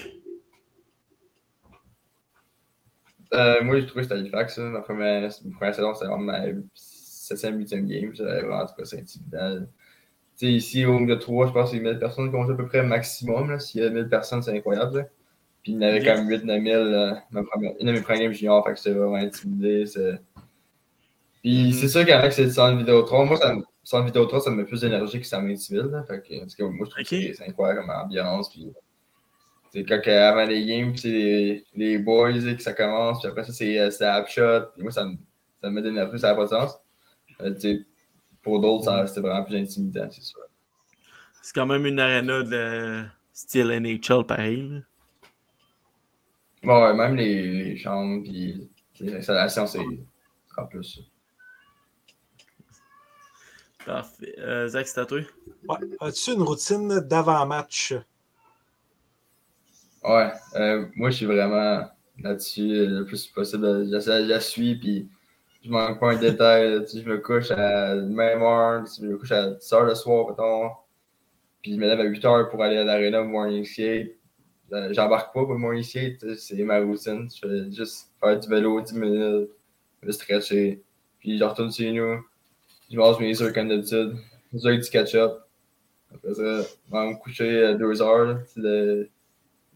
Euh, moi, j'ai trouvé que c'était Halifax. Ma première, ma première saison, c'était vraiment ma 7e, 8e game. J'avais vraiment trouvé ça intimidant. Ici, au milieu de 3, je pense que c'est 1000 personnes qui ont joué à peu près maximum. S'il y a 1000 personnes, c'est incroyable. là. Puis il y en avait quand même 8 9 000. euh, ma première, une de mes premières games junior, fait que j'étais vraiment intimidé. c'est- Puis Mhm. c'est sûr qu'avec cette sans Vidéotron, moi, ça, me- sans Vidéotron, ça me met plus d'énergie que ça m'intimide. là. Fait que, parce que moi, je trouve que c'est- c'est incroyable comme ambiance. Puis c'est quand avant les games, puis c'est les, les boys et que ça commence, puis après ça, c'est euh, Snapshot. Puis moi, ça me, ça me met d'énergie, ça n'a pas de sens. Euh, pour d'autres, ça- c'était vraiment plus intimidant, c'est sûr. C'est quand même une arena de style NHL pareil. là. Bon, ouais, même les, les chambres, puis les installations, c'est en plus. Parfait. Euh, Zach, c'est à toi. Ouais. As-tu une routine d'avant-match? Ouais, euh, moi, je suis vraiment là-dessus euh, le plus possible. J'essaie, je la suis, puis je manque pas un détail. là. Tu sais, je me couche à la même heure, tu sais, je me couche à 10 heures le soir, mettons. Puis je me lève à 8 heures pour aller à l'aréna morning skate. Euh, J'embarque pas pour le morning skate, tu sais, c'est ma routine. Je fais juste faire du vélo 10 minutes, me stretcher, puis je retourne chez nous. Je mange mes œufs comme d'habitude, des œufs du ketchup. Après ça, je vais me coucher à 2 heures, sais, de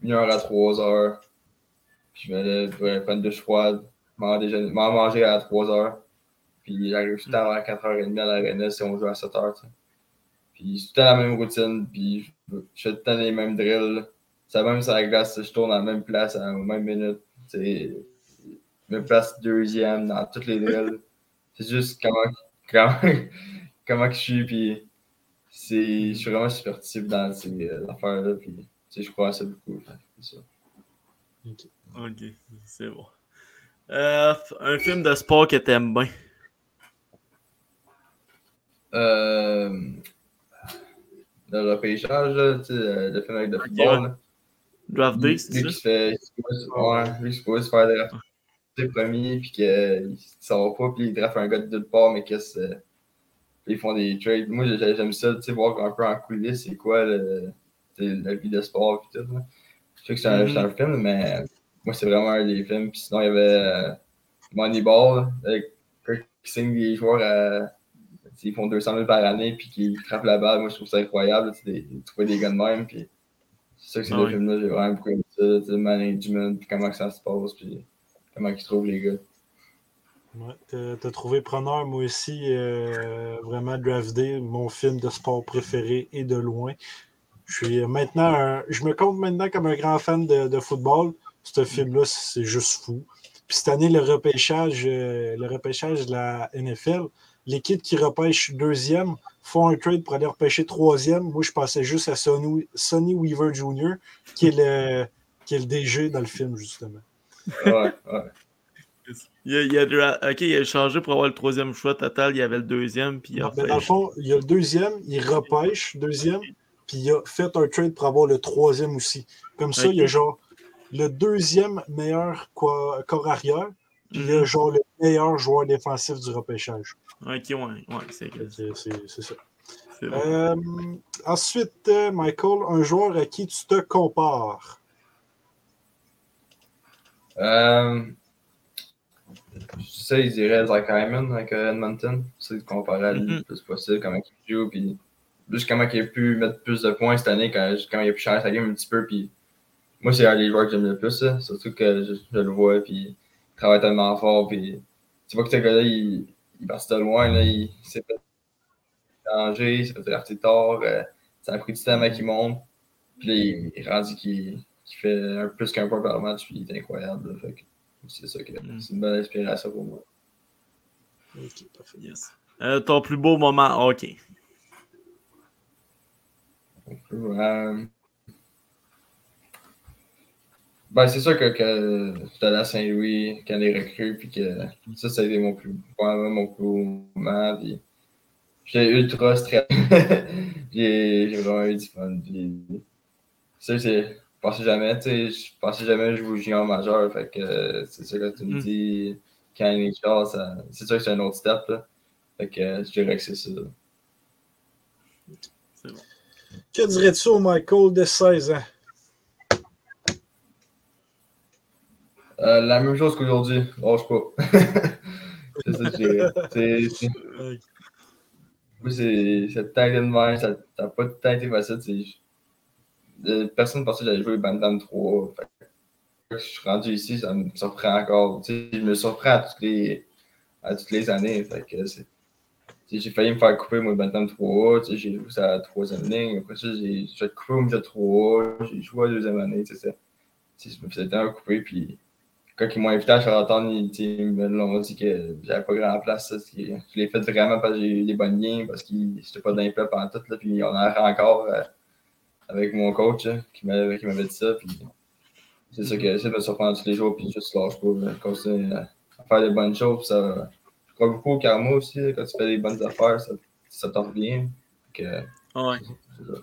1 heure à 3 heures. Puis je me lève, je vais une douche froide, déjeuner- m'en manger à 3 heures. Puis j'arrive tout le temps à 4h30 à l'aréna si on joue à 7 h Puis c'est tout le temps la même routine, puis je je fais tout le temps les mêmes drills. C'est la même sur la glace, je tourne à la même place à la même minute. C'est même place deuxième dans toutes les drills. C'est juste comment, comment, comment que je suis, puis c'est, je suis vraiment superstitif dans ces euh, affaires-là, puis je crois à ça beaucoup. c'est ça. Ok, c'est bon. Euh, un film de sport que t'aimes bien? Euh, le repêchage, là, tu sais, euh, le film avec le football. Draft Day, c'est lui ça? qui se fait, qui se pose- ouais, lui qui se premier, puis qu'il ne sort pas, puis il draft un gars de deux part, mais qu'est-ce que ils font des trades. Moi, j'ai- j'aime ça, tu sais, voir un peu en coulisses, c'est quoi le, la vie de sport, puis tout. là. Je sais que c'est un, c'est un film, mais moi, c'est vraiment un des films. Puis sinon, il y avait euh, Moneyball, avec Kirk qui signe des joueurs à. sais, Ils font 200 000 par année, puis qui frappent la balle. Moi, je trouve ça incroyable, tu sais, des- de trouver des gars de même. Puis c'est ça que ces Ah deux oui. films-là, j'ai vraiment beaucoup aimé ça, le management, puis comment que ça se passe, puis comment ils trouvent les gars. Ouais, t'as trouvé preneur, moi aussi, euh, vraiment Draft Day, mon film de sport préféré et de loin. Je suis maintenant un- je me compte maintenant comme un grand fan de, de football. Ce film-là, c'est juste fou. Puis cette année, le repêchage, euh, le repêchage de la NFL, l'équipe qui repêche deuxième font un trade pour aller repêcher troisième. Moi, je pensais juste à Sonny, Sonny Weaver Jr., qui est, le, qui est le DG dans le film, justement. Ouais, ouais. Il a, il a ok, il a changé pour avoir le troisième choix total. Il y avait le deuxième. Puis il a Non, mais dans le fond, il y a le deuxième, il repêche, deuxième, puis il a fait un trade pour avoir le troisième aussi. Comme ça, il y a genre le deuxième meilleur quoi- corps arrière, puis il y a Mhm. genre le meilleur joueur défensif du repêchage. Ok, ouais, ouais, c'est c'est ça. Bon. Euh, ensuite, euh, Michael, un joueur à qui tu te compares. Euh, je sais, je dirais Zach Hyman avec euh, Edmonton. C'est de comparer à lui Mhm. le plus possible, comment il joue, puis juste comment il a pu mettre plus de points cette année, quand, quand il a pu changer sa game un petit peu. Puis moi, c'est un des joueurs que j'aime le plus, surtout que je, je le vois, puis il travaille tellement fort. Puis tu vois que ce gars-là, il, il passe de loin, là, il, s'est fait changer, il s'est fait drafter tard, euh, ça a pris du temps qu'il monte. Puis là, il, il rendu qu'il qu'il fait un, plus qu'un point par match, puis il est incroyable. Fait c'est ça que Mm. c'est une bonne inspiration pour moi. Ok, parfait. Yes. Euh, ton plus beau moment hockey. Euh, Ben, c'est sûr que, que j'étais allé à Saint-Louis quand les recrues, puis que ça, ça a été mon plus, probablement mon plus beau moment. Puis j'étais ultra stressé. j'ai j'ai vraiment eu du fun. Puis, ça, c'est. Je pensais jamais, tu sais, je pensais jamais jouer au junior majeur. Fait que euh, c'est sûr que tu me Mm. dis quand il est ça- c'est sûr que c'est un autre step. Là. Fait que euh, je dirais que c'est ça. C'est bon. Que dirais-tu au Michael de 16 ans? Euh, la même chose qu'aujourd'hui, lâche pas. c'est ça que je dirais. C'est-. Moi, c'est cette tête de même, ça n'a pas tout le temps été facile. Personne pensait que j'allais jouer Bandam 3. Fait je suis rendu ici, ça me surprend encore. Je me surprends à toutes les, à toutes les années. Fait que j'ai failli me faire couper mon Bantam 3 tu sais, J'ai joué à la troisième ligne. Après ça, j'ai j'ai coupé au milieu 3 J'ai joué à la deuxième année. tu ça- Je me faisais tellement couper. Puis quand ils m'ont invité à Charlottetown, ils, l'ont dit que j'avais pas grand place. ça, Je l'ai fait vraiment parce que j'ai eu des bonnes games, parce que j'étais pas dans pendant tout. Là, puis on en a encore euh, avec mon coach hein, qui m'avait qui m'avait dit ça. Puis c'est ça que j'essaie de me surprendre tous les jours, puis juste lâche pas. continuer à à faire des bonnes choses. Ça, je crois beaucoup au karma aussi. quand tu fais des bonnes affaires, ça, ça t'en revient. Que, Ouais. c'est ça.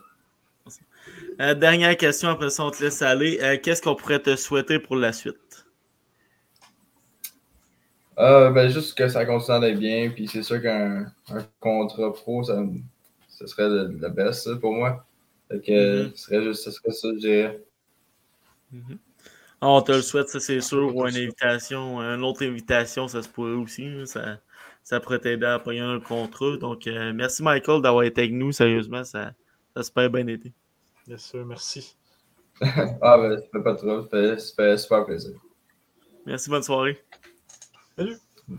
Euh, dernière question, après ça, on te laisse aller. Euh, Qu'est-ce qu'on pourrait te souhaiter pour la suite? Euh, ben, juste que ça continue d'aller bien, puis c'est sûr qu'un un contrat pro, ça, ça serait le, le best pour moi. Fait que Mhm. ce serait juste ce serait ça, je dirais. Ah, On te le souhaite, ça c'est sûr, ou une invitation, une autre invitation, ça se pourrait aussi. Ça, ça pourrait t'aider à payer un contrat. Donc, euh, merci Michael d'avoir été avec nous. Sérieusement, ça, ça a super bien été. Bien sûr, merci. Ah, ben, ça fait pas trop, ça fait, ça fait super plaisir. Merci, bonne soirée.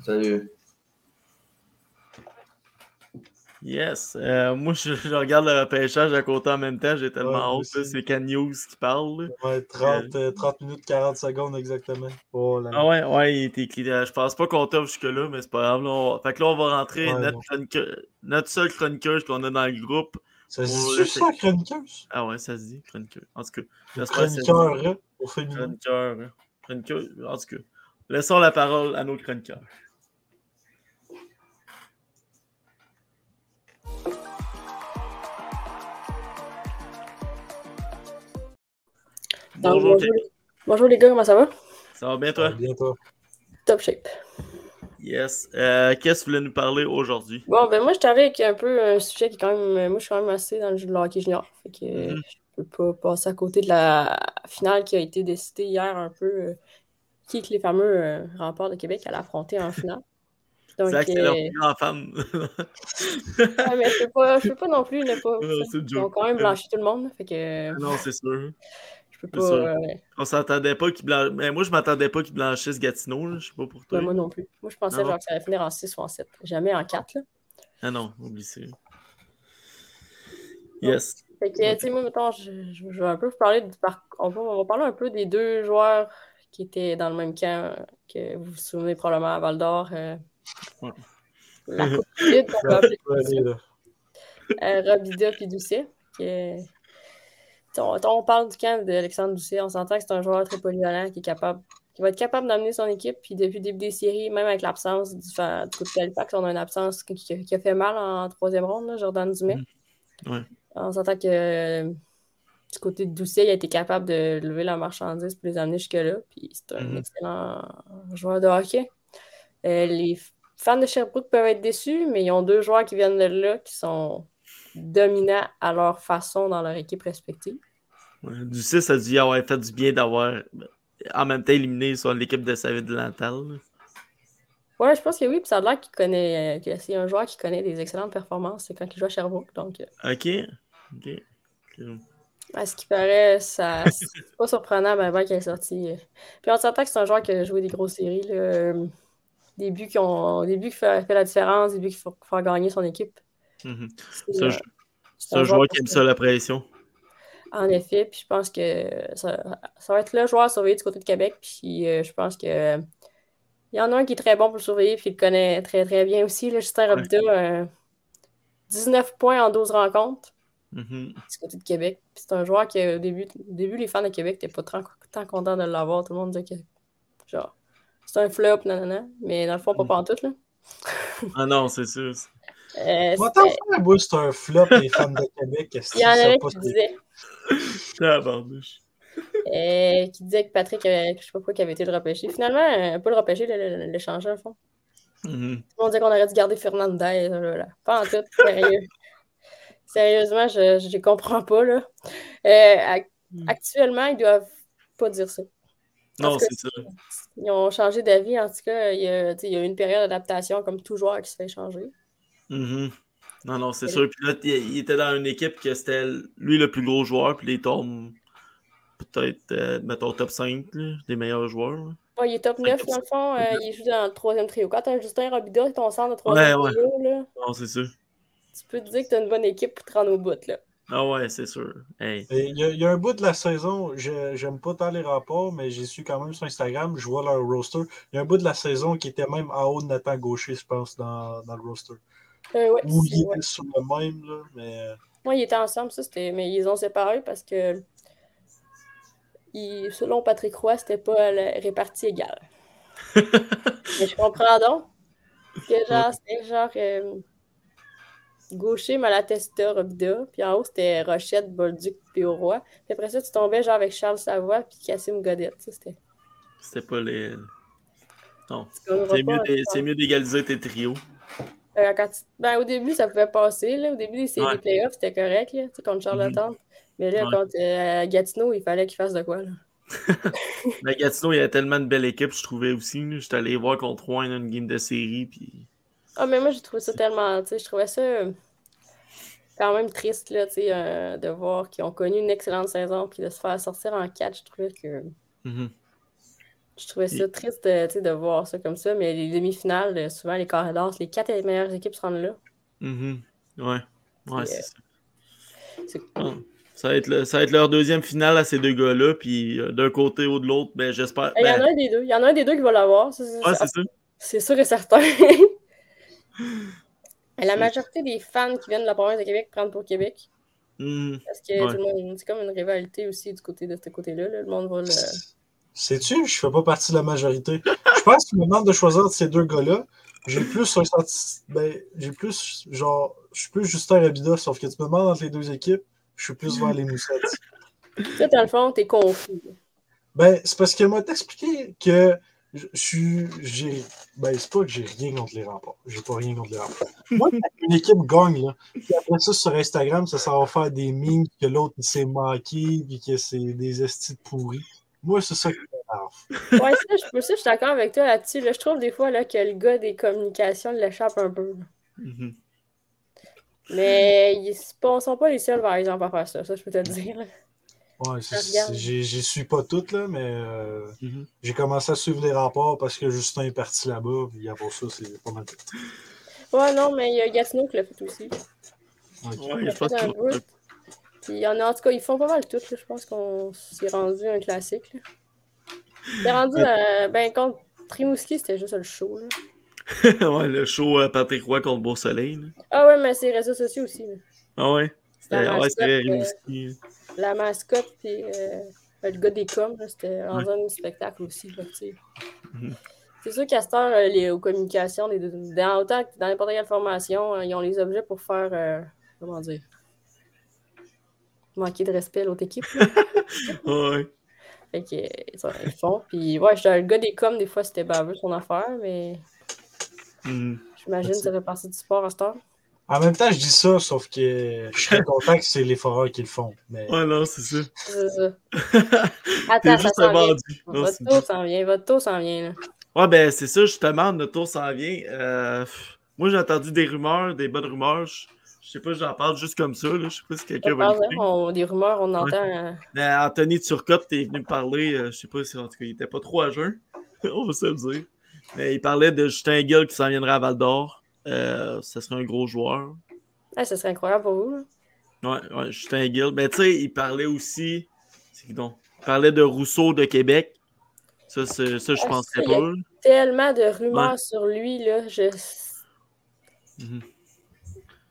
Salut. Yes. Euh, moi, je, je regarde le repêchage à côté en même temps. J'ai tellement hâte. C'est Can News qui parle. Ouais, 30, euh, 30 minutes 40 secondes exactement. Oh là. Ah ouais, ouais, il était euh, Je pense pas qu'on t'offre jusque-là, mais c'est pas grave. Là, on... Fait que là, on va rentrer Ouais, notre, chroniqueur- notre seule chroniqueuse qu'on a dans le groupe. Ça se dit le ça, chroniqueuse? Ah ouais, ça se dit, chroniqueur. En tout cas. Chroniqueur, hein, au féminin. Chroniqueur. hein. Chroniqueur. En tout cas, laissons la parole à nos chroniqueurs. Donc, Bonjour, bonjour, les... bonjour les gars, comment ça va? Ça va bien, toi? Bien, toi? Top shape. Yes. Euh, Qu'est-ce que tu voulais nous parler aujourd'hui? Bon, ben moi, je t'arrive avec un peu un sujet qui est quand même. Moi, je suis quand même assez dans le jeu de hockey junior. Fait que Mhm. je peux pas passer à côté de la finale qui a été décidée hier un peu. euh, qui que les fameux euh, remparts de Québec allaient affronter en finale. C'est leur euh, plus grand fan. ouais, mais je peux pas, je peux pas non plus ne pas. Ils ont quand même blanchi tout le monde. Fait que non, c'est sûr. Peux pas. euh, On s'attendait pas qu'ils blanchissent. Mais moi, je m'attendais pas qu'ils blanchissent Gatineau. là. Je sais pas pour toi. ben, moi non plus. Moi, je pensais non. genre que ça allait finir en 6 ou en 7. Jamais en 4. Là. Ah non, oublie ça. Yes. Fait que, tu sais, moi, mettons, je, je- je vais un peu vous parler, du par- on, va, on va parler un peu des deux joueurs qui étaient dans le même camp, que vous vous souvenez probablement à Val d'Or. euh, Ouais. la. Euh, Robida puis Doucet. On, on parle du camp d'Alexandre Doucet. On s'entend que c'est un joueur très polyvalent qui est capable qui va être capable d'amener son équipe. Puis depuis le début des séries, même avec l'absence du, fa- du coup de Halifax, on a une absence qui, a fait mal en troisième ronde, là, Jordan Dumais. Ouais. On s'entend que euh, du côté de Doucet, il a été capable de lever la marchandise pour les amener jusque-là. Puis c'est un Mhm. excellent joueur de hockey. Euh, les fans de Sherbrooke peuvent être déçus, mais ils ont deux joueurs qui viennent de là qui sont dominants à leur façon dans leur équipe respective. Ouais, du 6 a dû avoir fait du bien d'avoir en même temps éliminé sur l'équipe de Savid Lantal. là. Ouais, je pense que oui, puis ça a l'air qu'il connaît, que c'est un joueur qui connaît des excellentes performances, c'est quand il joue à Sherbrooke. Donc, euh, Ok. Ok. À ce qui paraît, ça, c'est pas surprenant ben, ben, qu'il est sorti. Puis on s'entend que c'est un joueur qui a joué des grosses séries. Là. euh, Des buts qui ont. Des buts qui fait, fait la différence, des buts qui font gagner son équipe. C'est, C'est un, c'est un joueur qui aime ça, la pression. En effet, puis je pense que ça, ça va être le joueur à surveiller du côté de Québec. Puis euh, je pense que euh, il y en a un qui est très bon pour le surveiller, puis il le connaît très très bien aussi. Là, Justin Robida, euh, 19 points en 12 rencontres Mhm. du côté de Québec. Puis c'est un joueur qui, au début, au début, les fans de Québec n'étaient pas tant, tant contents de l'avoir. Tout le monde disait que genre c'est un flop, nanana. Mais dans le fond, pas Mm. pantoute, là. Ah non, c'est sûr. Euh, faire, c'est un flop, les fans de Québec. il y en avait qui disaient. Tabarnouche. Euh, qui disait que Patrick, avait, je sais pas pourquoi, qu'il avait été le repêché. Finalement, euh, pas le repêché, le- le- l'échanger, au fond. Mhm. Tout le monde disait qu'on aurait dû garder Fernandez. Là, là. Pas en tout, sérieux. Sérieusement, je les comprends pas. Là. Euh, ac- actuellement, ils doivent pas dire ça. Non, Parce c'est ça. Ils ont changé d'avis. En tout cas, il y, a, il y a eu une période d'adaptation comme tout joueur qui se fait changer. Mhm. Non, non, c'est sûr. Puis là, il il était dans une équipe que c'était lui le plus gros joueur, puis les tombes peut-être, euh, mettons, top 5 là, des meilleurs joueurs. là. Ouais, il est top 9 dans le fond. euh, il joue dans le troisième trio. Quand t'as Justin Robida, ton centre de troisième Ouais, ouais. trio, là, Non, c'est sûr. tu peux te dire que t'as une bonne équipe pour te rendre au bout. Là. Ah ouais, c'est sûr. Hey. Il y, a, il y a un bout de la saison, je- j'aime pas tant les rapports, mais j'ai su quand même sur Instagram, je vois leur roster. Il y a un bout de la saison qui était même en haut de Nathan Gaucher, je pense, dans, dans le roster. Euh, ouais, Ou c'est- il ouais. était sur le même, là, mais. euh, ils étaient ensemble, ça, c'était... mais ils ont séparés parce que, ils- selon Patrick Roy, c'était pas la- réparti égal. mais je comprends donc que genre, c'était genre euh, gaucher, Malatesta, Robida, puis en haut, c'était Rochette, Bolduc, puis Roy. Puis après ça, tu tombais genre avec Charles Savoie, puis Cassim Godette. ça, C'était... C'était pas les. Non. c'est mieux d'égaliser tes trios. Euh, quand tu- ben, au début, ça pouvait passer. Là. Au début des séries Ouais. playoffs, c'était correct là, contre Charlottetown. Mais là, Ouais. contre euh, Gatineau, il fallait qu'il fasse de quoi. Là. Mais Gatineau, il y a tellement de belles équipes, je trouvais aussi. J'étais allé voir contre Rouen une game de série, puis. Ah, mais moi, j'ai trouvé ça tellement. Je trouvais ça euh, quand même triste là, euh, de voir qu'ils ont connu une excellente saison puis de se faire sortir en 4. Je trouvais que. Mhm. Je trouvais ça triste de, sais, de voir ça comme ça. Mais les demi-finales, euh, souvent, les corridors, les quatre meilleures équipes se rendent là. Mhm. Ouais. Ouais, c'est euh, ça. Ah. Ça va, être le- ça va être leur deuxième finale à ces deux gars-là, puis euh, d'un côté ou de l'autre, ben j'espère. Il y en ben, a un des deux. Il y en a un des deux qui va l'avoir. c'est- ouais. C'est sûr et certain. La majorité des fans qui viennent de la province de Québec prennent pour Québec. Mhm. Parce que Ouais. tout le monde, c'est comme une rivalité aussi du côté de ce côté-là. là. Le monde va le. Sais-tu, je fais pas partie de la majorité. Je pense qu'il me demande de choisir entre ces deux gars-là. J'ai plus un senti... ben, j'ai plus genre je suis plus Justin Rabida, sauf que tu me demandes entre les deux équipes, je suis plus vers les Moussettes. Ça, dans le fond, t'es confus. Ben, c'est parce qu'elle m'a expliqué que je suis. j'ai- Ben, c'est pas que j'ai rien contre les remparts. J'ai pas rien contre les remparts. Moi, une équipe gagne, là, puis après ça, sur Instagram, ça, ça va faire des memes que l'autre, il s'est manqué, puis que c'est des estis pourris. Moi, c'est ça qui m'énerve. Ouais, ça, je, ça, je suis d'accord avec toi là-dessus. Là, je trouve des fois là, que le gars des communications l'échappe un peu. Mhm. Mais ils ne sont pas les seuls, par exemple, à faire ça. Ça, je peux te le dire. Ouais, c'est- c'est- j'y suis pas toutes, là, mais euh, Mhm. j'ai commencé à suivre les rapports parce que Justin est parti là-bas, puis avant ça, c'est pas mal tout. Ouais, non, mais il y a Gatineau qui l'a fait aussi. Ok. Ouais, Il a fait un que. bout. Puis il y en a, en tout cas, ils font pas mal tout. là. Je pense qu'on s'est rendu un classique. C'est rendu, euh, ben, contre Rimouski, c'était juste le show. Là. ouais, le show euh, Patrick Roy contre Beau Soleil. là. Ah ouais, mais c'est les réseaux sociaux aussi. là. Ah ouais? C'était La ouais, c'était mascotte. La mascotte, puis euh, le gars des coms, c'était rendu un spectacle aussi. là, tu sais. Mhm. C'est sûr qu'à cette heure, euh, les, aux communications, dans, autant que dans n'importe quelle formation, euh, ils ont les objets pour faire. euh, comment dire Manquer de respect à l'autre équipe. Ouais. Fait que, ça, ils font. Puis, ouais, je- le gars des coms, des fois, c'était baveux son affaire, mais Mhm. j'imagine que ça fait partie du sport à cette heure. En même temps, je dis ça, sauf que je serais content que c'est les foreurs qui le font. Mais... Ouais, non, c'est ça. C'est ça. Attends, ça juste s'en vient. Non, Votre tour s'en vient, votre tour s'en vient. Là. Ouais, ben c'est ça, justement, notre tour s'en vient. Euh, moi, j'ai entendu des rumeurs, des bonnes rumeurs. Je sais pas, j'en parle juste comme ça. Là. Je sais pas si quelqu'un va l'écouter. on- des rumeurs, on entend. euh, Mais Anthony Turcotte, t'es venu me parler, euh, je sais pas si en tout cas, il était pas trop à jeun. on va se le dire. Mais il parlait de Justin Gill qui s'en viendrait à Val d'Or. Euh, ça serait un gros joueur. ah, ça serait incroyable pour vous. là. Ouais, ouais, Justin Gill. Mais tu sais, il parlait aussi. C'est qui donc? Il parlait de Rousseau de Québec. Ça, ça je Ah, penserais ça, il y a- pas. Tellement de rumeurs Ouais. sur lui, là. Je... Mhm. Ben,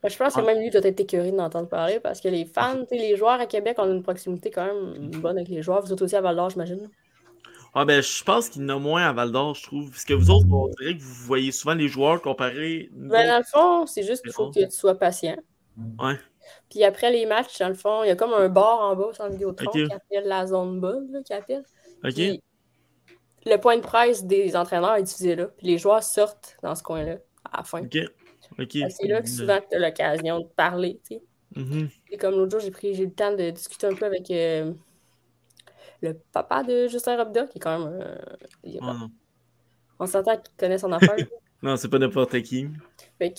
je pense que Ouais. même lui doit être écœuré d'entendre parler parce que les fans, sais, les joueurs à Québec ont une proximité quand même bonne avec les joueurs. Vous êtes aussi à Val d'Or, j'imagine. Ah ben, je pense qu'il y en a moins à Val d'Or, je trouve. Parce que vous autres, on dirait que vous voyez souvent les joueurs comparés. Ben, dans le fond, c'est juste qu'il faut que tu sois patient. Ouais. Puis après les matchs, dans le fond, il y a comme un bar en bas sur la vidéo Ok. qui appelle la zone bas, là, qui appelle. Ok. Puis le point de presse des entraîneurs est diffusé là. Puis les joueurs sortent dans ce coin-là à la fin. Ok. C'est là que souvent tu as l'occasion de parler. tu sais. Mhm. Et comme l'autre jour, j'ai pris j'ai eu le temps de discuter un peu avec euh, le papa de Justin Robda, qui est quand même. euh, non. on s'entend qu'il connaît son affaire. là. non, c'est pas n'importe qui. fait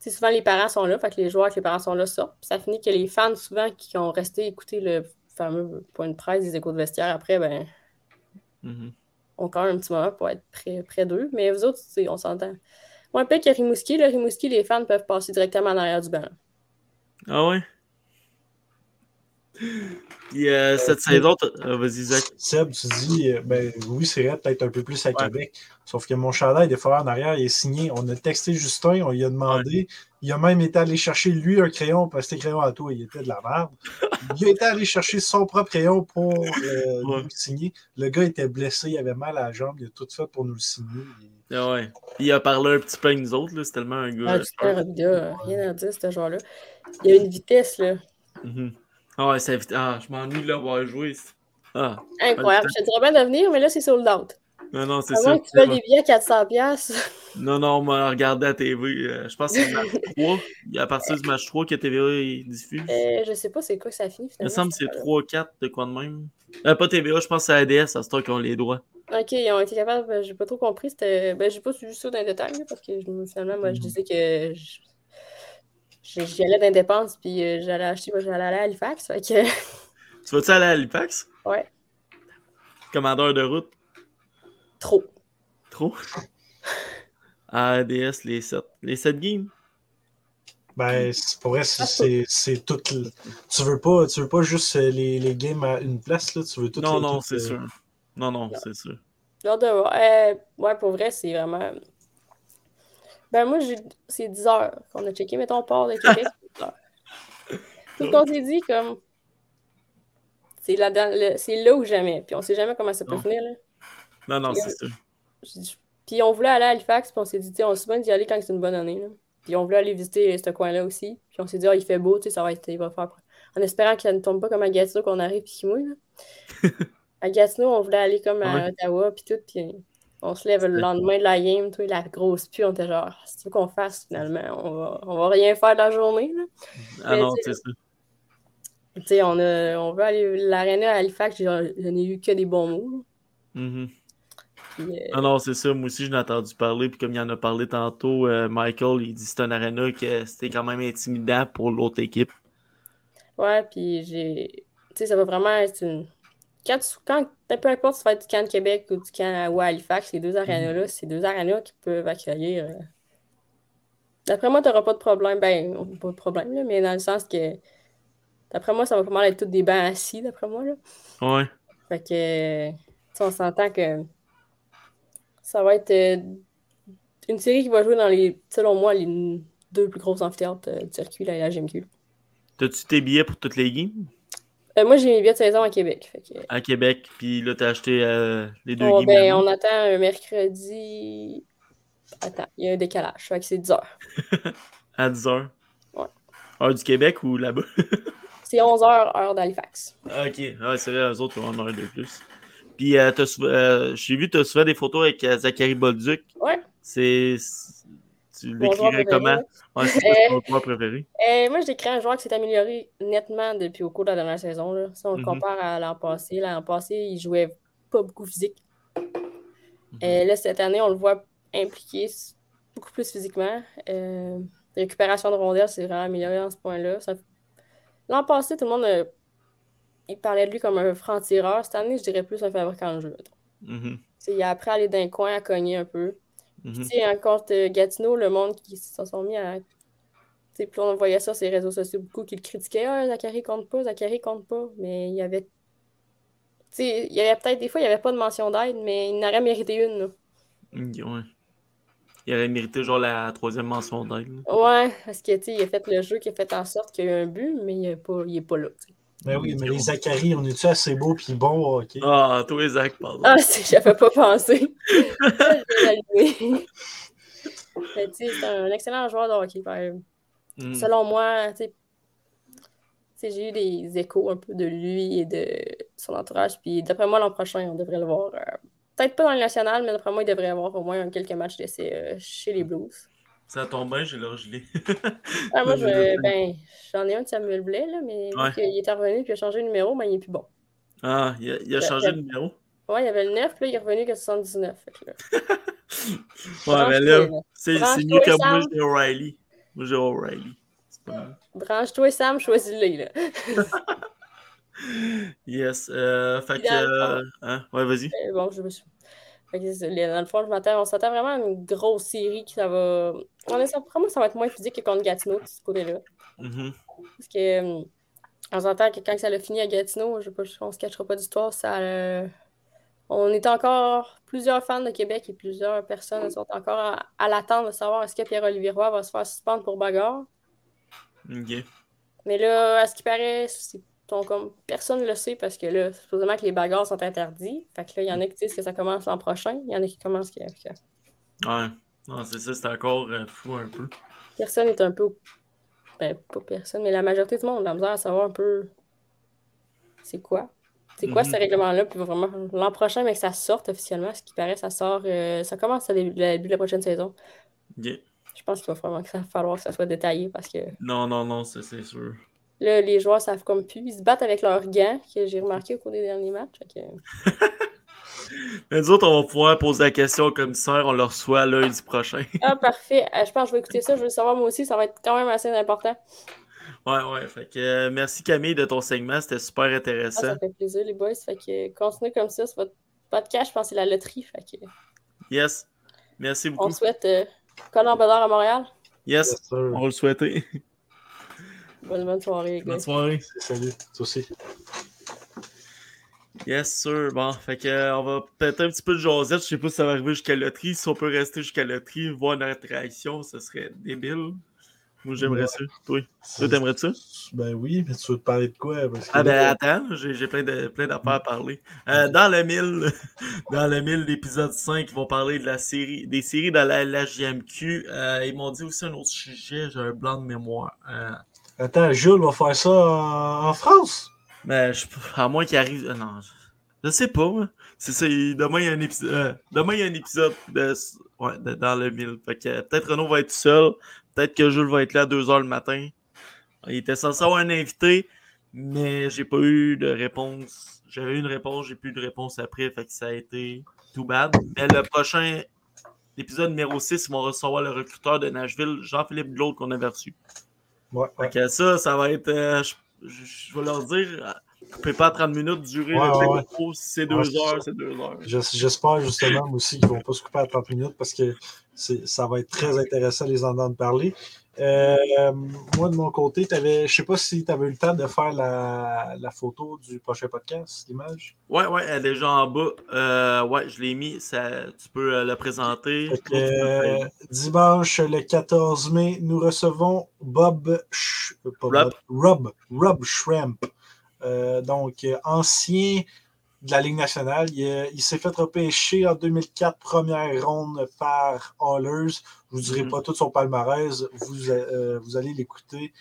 que. souvent les parents sont là, fait que les joueurs avec les parents sont là sortent. Puis ça finit que les fans, souvent, qui ont resté écouter le fameux point de presse des échos de vestiaire après, ben, Mhm. ont quand même un petit moment pour être près, près d'eux. Mais vous autres, tu sais, on s'entend. Moins pire que Rimouski, le Rimouski, les fans peuvent passer directement en arrière du banc. Ah ouais? Puis euh, cette saison, euh, vas-y, Zach. Seb, tu dis, euh, ben oui, c'est vrai, peut-être un peu plus à Ouais. Québec. Sauf que mon chandail des foreurs en arrière, il est signé. On a texté Justin, on lui a demandé. Il a même été allé chercher lui un crayon parce que tes crayons à toi, il était de la merde. Il a été allé chercher son propre crayon pour euh, Ouais. nous le signer. Le gars était blessé, il avait mal à la jambe, il a tout fait pour nous le signer. Il- Ah ouais. Il a parlé un petit peu avec nous autres, là. C'est tellement un gars. Ah, Justin Robida, rien à dire, ce joueur-là. Il y a une vitesse, là. Mhm. Ah ouais, c'est Ah, je m'ennuie de l'avoir joué. Ah, Incroyable. Je te dirais bien de venir, mais là, c'est sold out. non, non, c'est ça. que tu veuilles des billets à 400$. piastres. Non, non, on m'a regardé à TV. euh, je pense que c'est le match 3. Il y a à partir du match 3 que TVA diffuse. Euh, je sais pas c'est quoi que ça finit Il me finalement. semble que c'est cette 3-4 de quoi de même. Euh, pas TVA, je pense que c'est ADS, à ce temps qu'ils ont les droits. Ok, ils ont été capables, ben, j'ai pas trop compris. Ben, j'ai pas suivi ça dans les détails, là, parce que finalement, moi, je Mhm. disais que je- j'y allais d'indépendance, puis euh, j'allais acheter, moi, j'allais aller à Halifax. Fait que, Tu vas-tu aller à Halifax? ouais, Commandeur de route? trop. Trop? ADS, les 7. Les 7 games? Ben, c'est pour vrai, c'est- c'est c'est tout. le- Tu veux pas, tu veux pas juste euh, les, les games à une place, là, tu veux tout. Non, les- non, c'est euh, sûr. Non, non, c'est sûr. Hâte de. Euh, ouais, pour vrai, c'est vraiment. Ben, moi, j'ai... c'est 10 heures qu'on a checké. Mettons, on part de Québec, c'est 10 heures. Tout qu'on s'est dit, comme. C'est là, le... c'est là ou jamais. Puis on sait jamais comment ça peut Non. finir, là. Non, non, c'est sûr. Je- Puis on voulait aller à Halifax, puis on s'est dit, on se souvent d'y aller quand c'est une bonne année. Là. Puis on voulait aller visiter ce coin-là aussi. Puis on s'est dit, ah, il fait beau, tu sais, ça va être, il va faire. En espérant que ça ne tombe pas comme à Gatineau qu'on arrive puis qu'il mouille. là. à Gatineau, on voulait aller comme à Ouais. Ottawa, puis tout. Puis on se lève le lendemain de la game, la grosse pluie, on était genre, c'est ce qu'on fasse finalement, on va, on va rien faire de la journée. Là. Ah Mais non, c'est sûr. Tu sais, on, a, on veut aller l'aréna à Halifax, j'en j'en ai eu que des bons mots. Mhm. Puis, euh, Ah non, c'est ça. Moi aussi, je l'ai entendu parler. Puis comme il en a parlé tantôt, euh, Michael, il dit que c'est un arena que c'était quand même intimidant pour l'autre équipe. Ouais, puis j'ai. Tu sais, ça va vraiment être une. Quand, tu... quand peu importe si tu vas être du camp de Québec ou du camp ou à Halifax, ces deux arénas-là, c'est deux arénas qui peuvent accueillir. euh, D'après moi, tu n'auras pas de problème. Ben, pas de problème, là, mais dans le sens que. D'après moi, ça va pas mal être tous des bancs assis, d'après moi. Là. Ouais. Fait que. on s'entend que. Ça va être euh, une série qui va jouer dans les, selon moi, les deux plus gros amphithéâtres euh, du circuit, là, et la GMQ. T'as-tu tes billets pour toutes les games? Euh, moi, j'ai mes billets de saison à Québec. Fait que. à Québec? Puis là, t'as acheté euh, les deux Oh, ben, on attend un mercredi. Attends, il y a un décalage. Fait que c'est 10 heures. À 10h. Ouais. Heure du Québec ou là-bas? C'est 11 heures, heure d'Halifax. Ah, ok, ouais, c'est vrai, eux autres ont une heure de plus. Puis, euh, t'as euh, j'ai vu, tu as souvent des photos avec Zachary Bolduc. Ouais. C'est. Tu l'écrirais comment? Ouais, c'est Euh, ton joueur préféré? Euh, moi, je décris un joueur qui s'est amélioré nettement depuis au cours de la dernière saison. Là. Si on le Mhm. compare à l'an passé, l'an passé, il jouait pas beaucoup physique. Mhm. Euh, là, cette année, on le voit impliqué beaucoup plus physiquement. Euh, récupération de rondelles, c'est vraiment amélioré dans ce point-là. Ça- L'an passé, tout le monde euh, il parlait de lui comme un franc-tireur. Cette année, je dirais plus un fabricant de jeu. Mhm. Sais, Il a appris à aller d'un coin, à cogner un peu. Mhm. Tu sais, en contre euh, Gatineau, le monde qui se sont mis à. Tu sais, on voyait ça sur les réseaux sociaux beaucoup qui le critiquaient. Ah, Zachary compte pas, Zachary compte pas. Mais il y avait. Tu sais, il y avait peut-être des fois, il n'y avait pas de mention d'aide, mais il en aurait mérité une. là. Ouais. Il aurait mérité genre la troisième mention d'aide. Ouais, parce que, tu il a fait le jeu qui a fait en sorte qu'il y a eu un but, mais il est pas, il est pas là. Mais oui, mais les Zachary, on est-tu assez beau puis bon, ok? Ah, toi, Zach, pardon. Ah, c'est- j'avais pas pensé. Je l'ai allumé. Mais, tu sais, c'est un excellent joueur de hockey, par exemple. Mm. Selon moi, tu sais, tu sais, j'ai eu des échos un peu de lui et de son entourage. Puis d'après moi, l'an prochain, on devrait le voir. euh, Peut-être pas dans le national, mais d'après moi, il devrait avoir au moins quelques matchs d'essai euh, chez les Blues. Ça tombe bien, j'ai leur gelé. Ah, moi, Ouais, je, ouais. ben, j'en ai un de Samuel Blais, là, mais Ouais. qu'il est revenu puis il a changé de numéro, ben, il est plus bon. Ah, il a, il changé le- de numéro? Ouais, il y avait le 9, puis là, il est revenu que 79. Fait là, Ouais, mais là, c'est mieux que moi, j'ai O'Reilly. Moi, j'ai O'Reilly. Pas. Branche-toi, Sam, choisis-le. Là. Yes. Euh, fait que. euh, hein? Ouais, vas-y. Euh, bon, je me suis. Dans le fond, je m'attends, on s'attend vraiment à une grosse série qui ça va. On est moi, ça va être moins physique que contre Gatineau, de ce côté-là. Mhm. Parce que euh, on s'entend que quand ça a fini à Gatineau, je pas, on se cachera pas d'histoire, ça euh, on est encore plusieurs fans de Québec et plusieurs personnes sont encore à, à l'attente de savoir est-ce que Pierre-Olivier Roy va se faire suspendre pour bagarre. Mais là, à ce qui paraît, c'est ton- comme personne ne le sait parce que là, supposément que les bagarres sont interdits. Fait que là, il y en a qui disent que ça commence l'an prochain. Il y en a qui commencent que, Ouais. Non, c'est ça, c'est encore euh, fou un peu. personne est un peu. Ben, pas personne, mais la majorité du monde a la misère à savoir un peu. C'est quoi? C'est quoi Mhm. ce règlement-là? Puis vraiment, l'an prochain, mais que ça sorte officiellement, ce qui paraît, ça sort. euh, ça commence au début, le début de la prochaine saison. Je pense qu'il va vraiment que ça va falloir que ça soit détaillé parce que Non, non, non, c'est sûr. Là, les joueurs savent comme plus. Ils se battent avec leurs gants, que j'ai remarqué au cours des derniers matchs. Que- Mais nous autres, on va pouvoir poser la question au commissaire, on le reçoit lundi prochain. Ah, parfait. Euh, je pense que je vais écouter ça. Je veux savoir moi aussi. Ça va être quand même assez important. Ouais, ouais. Fait que euh, merci Camille de ton segment, c'était super Ah, intéressant. ça fait plaisir, les boys. Fait que continuez comme ça. C'est votre podcast. Je pense que c'est la loterie. Fait que Yes. Merci on beaucoup. souhaite euh, Colin Bedard à Montréal. Yes, Yes, on va le souhaiter. Bonne, bonne soirée, les gars. Bonne soirée. Salut, toi aussi. Yes, sir. Bon, fait que, euh, on va peut-être un petit peu de jasette. Je sais pas si ça va arriver jusqu'à la loterie. Si on peut rester jusqu'à la loterie, voir notre réaction, ça serait débile. Moi, j'aimerais Ouais. ça. Toi, toi t'aimerais ça? Ben oui, mais tu veux te parler de quoi? Parce que Ah ben là, attends, j'ai j'ai plein de plein d'affaires à parler. Euh, dans le 1000, dans le 1000, l'épisode 5, ils vont parler de la série, des séries de la LHJMQ. Euh, ils m'ont dit aussi un autre sujet, j'ai un blanc de mémoire. Euh, Attends, Jules va faire ça en, en France? mais je, à moins qu'il arrive. euh, non, je, je sais pas. C'est ça, demain il y a un épisode. euh, demain il y a un épisode de, ouais, dans le 1000. Fait que euh, peut-être Renaud va être seul. Peut-être que Jules va être là à 2h le matin. Il était censé avoir un invité, mais j'ai pas eu de réponse. J'avais eu une réponse, j'ai plus eu de réponse après, fait que ça a été tout bad. Mais le prochain épisode numéro 6, ils vont recevoir le recruteur de Nashville, Jean-Philippe Glaude, qu'on avait reçu. Ouais, ouais. Que ça, ça va être. euh, je, je- je vais leur dire, euh, coupez pas à 30 minutes, durée Ouais, le c'est deux heures, c'est deux heures. J'es- J'espère justement aussi qu'ils ne vont pas se couper à 30 minutes parce que ça va être très intéressant de les entendre parler. Euh, moi, de mon côté, je ne sais pas si tu avais eu le temps de faire la, la photo du prochain podcast, l'image. Ouais, ouais, elle est déjà en bas. Euh, ouais, je l'ai mis. Ça, tu peux euh, le présenter. Que, euh, dimanche, le 14 mai, nous recevons Bob, pas Rob. Bob, Rob, Rob Shrimp. Donc, ancien de la Ligue nationale. Il, il s'est fait repêcher en 2004, première ronde par Hallers. Je ne vous dirai Mhm. pas tout son palmarès. Vous, euh, vous allez l'écouter.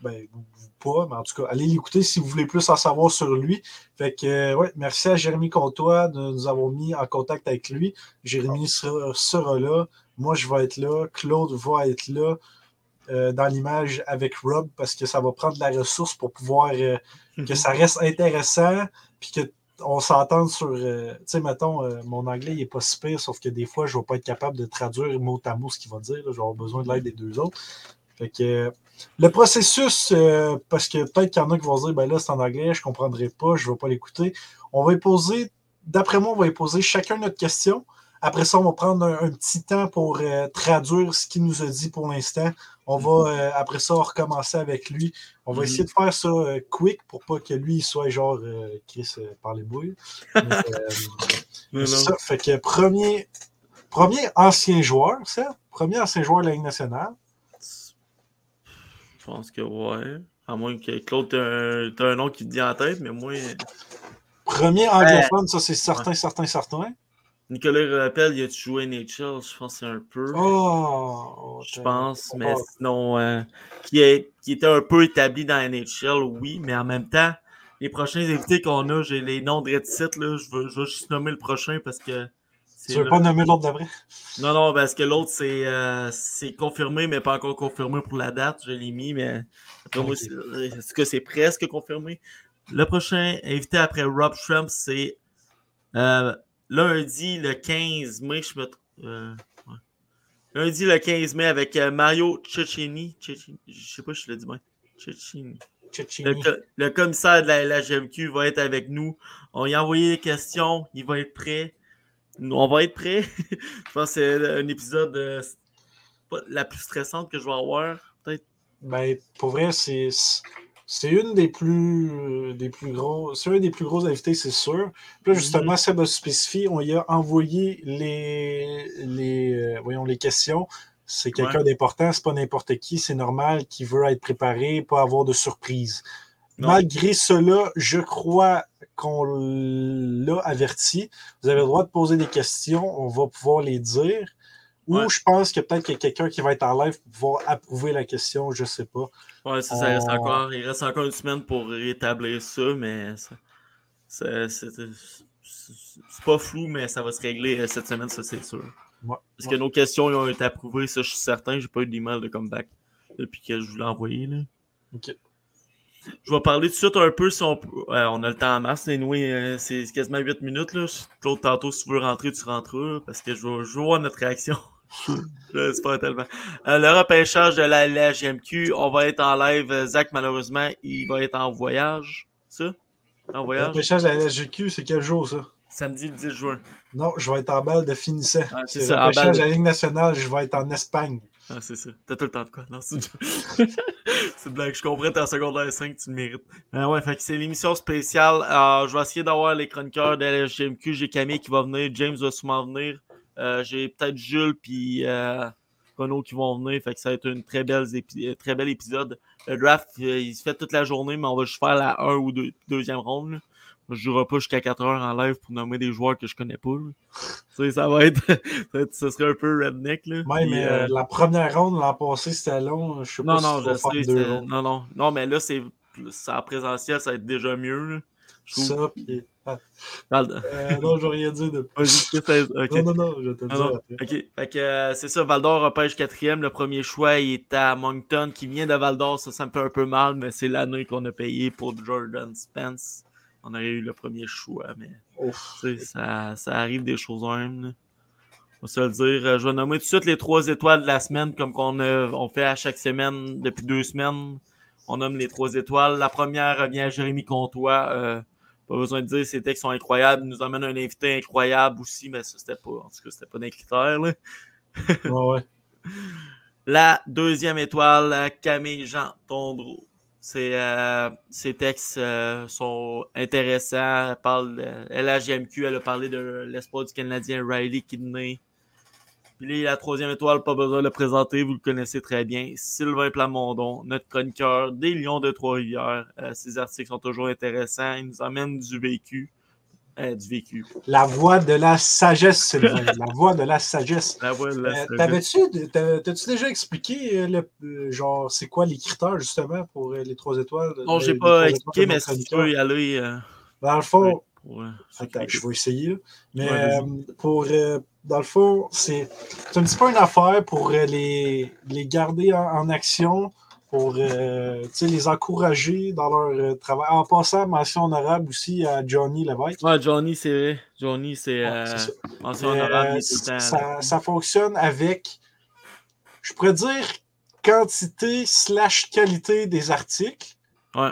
Ben, vous- vous pas, mais en tout cas, allez l'écouter si vous voulez plus en savoir sur lui. Fait que, euh, ouais, merci à Jérémy Comtois de nous avoir mis en contact avec lui. Jérémy sera, sera là. Moi, je vais être là. Claude va être là euh, dans l'image avec Rob parce que ça va prendre de la ressource pour pouvoir euh, que ça reste intéressant puis que on s'entende sur. euh, tu sais, mettons, euh, mon anglais, n'est pas si pire, sauf que des fois, je ne vais pas être capable de traduire mot à mot ce qu'il va dire. Je vais avoir besoin de l'aide des deux autres. Fait que euh, le processus, parce que peut-être qu'il y en a qui vont se dire, ben là, c'est en anglais, je ne comprendrai pas, je ne vais pas l'écouter. On va y poser, d'après moi, on va y poser chacun notre question. Après ça, on va prendre un, un petit temps pour traduire ce qu'il nous a dit pour l'instant. On va, euh, après ça, recommencer avec lui. On va Mhm. essayer de faire ça euh, quick pour pas que lui il soit genre euh, Chris euh, par les bouilles. Mais, euh, ça. Fait que premier, premier ancien joueur, ça? Premier ancien joueur de la Ligue nationale. Je pense que ouais. À moins que Claude, t'as un, un nom qui te dit en tête, mais moi, Premier anglophone, ça c'est certain, certain, certain. Nicolas Rappel, il a joué NHL, je pense un peu. Oh, je pense, mais sinon, euh, qui, est, qui était un peu établi dans NHL, oui, mais en même temps, les prochains invités qu'on a, j'ai les noms de Red Site, là, je veux, je veux juste nommer le prochain parce que. Tu veux le- pas nommer l'autre d'après? Non, non, parce que l'autre, c'est euh, c'est confirmé, mais pas encore confirmé pour la date. Je l'ai mis, mais après moi, Ok. c'est- est-ce que c'est presque confirmé? Le prochain invité après Rob Shrimp, c'est euh, lundi le 15 mai. Je me euh, ouais. Lundi le 15 mai avec euh, Mario Cecchini. Je sais pas si je l'ai dit bien. Cecchini. Le, co- le commissaire de la LHMQ va être avec nous. On lui a envoyé des questions. Il va être prêt. Nous, on va être prêt. je pense que c'est un épisode euh, la plus stressante que je vais avoir. Peut-être. Ben, pour vrai, c'est c'est une des plus euh, des plus gros. C'est un des plus gros invités, c'est sûr. Puis là, justement, Seb a spécifié, on y a envoyé les les euh, voyons les questions. C'est quelqu'un Ouais. d'important, c'est pas n'importe qui, c'est normal qui veut être préparé, pas avoir de surprise. Non. Malgré cela, je crois qu'on l'a averti. Vous avez le droit de poser des questions, on va pouvoir les dire. Ou Ouais. je pense que peut-être qu'il y a quelqu'un qui va être en live pour pouvoir approuver la question, je sais pas. Ouais, ça, ça reste On- encore. Il reste encore une semaine pour rétablir ça, mais c'est pas flou, mais ça va se régler euh, cette semaine, ça c'est sûr. Ouais. Parce que nos questions ont été approuvées, ça je suis certain. J'ai pas eu d'email de comeback depuis que je vous l'ai envoyé. Là. Ok. Je vais parler tout de suite un peu si on ouais, on a le temps en masse. Anyway, euh, c'est quasiment 8 minutes. Là. Claude, tantôt, si tu veux rentrer, tu rentreras. là, Parce que je veux, je veux voir notre réaction. J'espère tellement. Euh, le repêchage de la LHMQ, on va être en live. Euh, Zach, malheureusement, il va être en voyage. Ça? En Le voyage? repêchage à la LGQ, c'est quel jour ça? Samedi le 10 juin. Non, je vais être en balle de finissant. Ah, c'est ça, le en repêchage de- la Ligue nationale, je vais être en Espagne. Ah, c'est ça. T'as tout le temps de quoi? Non, c'est une blague. Je comprends, t'es en secondaire 5, tu le mérites. Euh, ouais, fait que c'est l'émission spéciale. Euh, je vais essayer d'avoir les chroniqueurs de la LGMQ. J'ai Camille qui va venir, James va sûrement venir. Euh, J'ai peut-être Jules puis euh, Renaud qui vont venir. Fait que ça va être une très euh, très bel épisode. Le draft, il se fait toute la journée, mais on va juste faire la 1 ou 2, deuxième ronde. là. Je jouerai pas jusqu'à 4 heures en live pour nommer des joueurs que je connais pas. ça va être. ça serait un peu redneck. Là. Puis, euh, la première ronde l'an passé, c'était long. Je sais pas non, si non, vas je sais. deux. Non, non. Non, mais là, c'est en présentiel, ça va être déjà mieux. là. Je trouve. Ça, euh, non, je vais rien dire de Vas-y, qu'est-ce que c'est- ok. Non, non, non, je te le Ah. Ok, euh, c'est ça, Valdor repêche quatrième. Le premier choix, il est à Moncton, qui vient de Valdor. Ça, ça me fait un peu mal, mais c'est l'année qu'on a payé pour Jordan Spence. On aurait eu le premier choix, mais Ouf. ça, ça arrive des choses là. On va se le dire. Euh, Je vais nommer tout de suite les trois étoiles de la semaine, comme qu'on on fait à chaque semaine depuis deux semaines. On nomme les trois étoiles. La première revient à Jérémy Comtois. Euh, pas besoin de dire, ses textes sont incroyables. Il nous emmène un invité incroyable aussi, mais ça, c'était pas, en tout cas, c'était pas d'un critère. là. Ouais, ouais. La deuxième étoile, Camille Jean Tondreau. C'est, euh, ses textes euh, sont intéressants. Elle parle de elle a parlé de l'espoir du Canadien Riley Kidney. Puis là, la troisième étoile, pas besoin de le présenter, vous le connaissez très bien. Sylvain Plamondon, notre chroniqueur des Lions de Trois-Rivières. Euh, ses articles sont toujours intéressants. Il nous emmène du vécu. Eh, du vécu. La voix de la sagesse, Sylvain. la voix de la sagesse. La voix de la Euh. T'avais-tu t'as-tu déjà expliqué euh, le, euh, genre c'est quoi les critères justement pour euh, les trois étoiles? Non, j'ai pas expliqué, mais si tu veux y aller. euh, Dans le fond, euh, Attends, je vais essayer. là. Mais Ouais, euh, pour euh, dans le fond, c'est un petit peu une affaire pour euh, les, les garder en, en action, pour euh, les encourager dans leur euh, travail. En passant, mention honorable aussi à Johnny Lévesque. Ouais, Johnny, c'est vrai. Johnny, c'est. Ouais, mention honorable, ça, ça fonctionne avec, je pourrais dire, quantité slash qualité des articles, Ouais.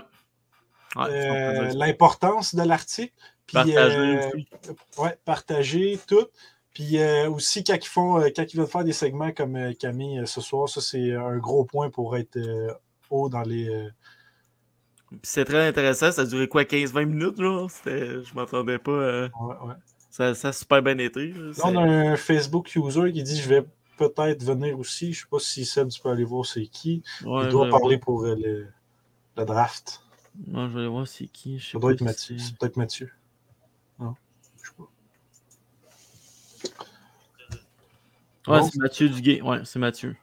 L'importance de l'article, puis Partager euh, ouais, partager tout. Puis euh, aussi, quand ils, font, euh, quand ils veulent faire des segments comme euh, Camille ce soir, ça c'est un gros point pour être haut dans les. c'est très intéressant. Ça a duré quoi, 15-20 minutes? C'était- Je m'attendais pas. euh, ouais, ouais. Ça, ça a super bien été. là. On a un Facebook user qui dit Je vais peut-être venir aussi. Je sais pas si Seb, tu peux aller voir c'est qui. Ouais, Il doit parler pour euh, le, le draft. Ouais, je vais aller voir c'est qui. Je sais Ça doit pas être Mathieu. c'est- C'est peut-être Mathieu. Non, je sais pas. Ouais, Bon. c'est Mathieu Duguay. Ouais, c'est Mathieu.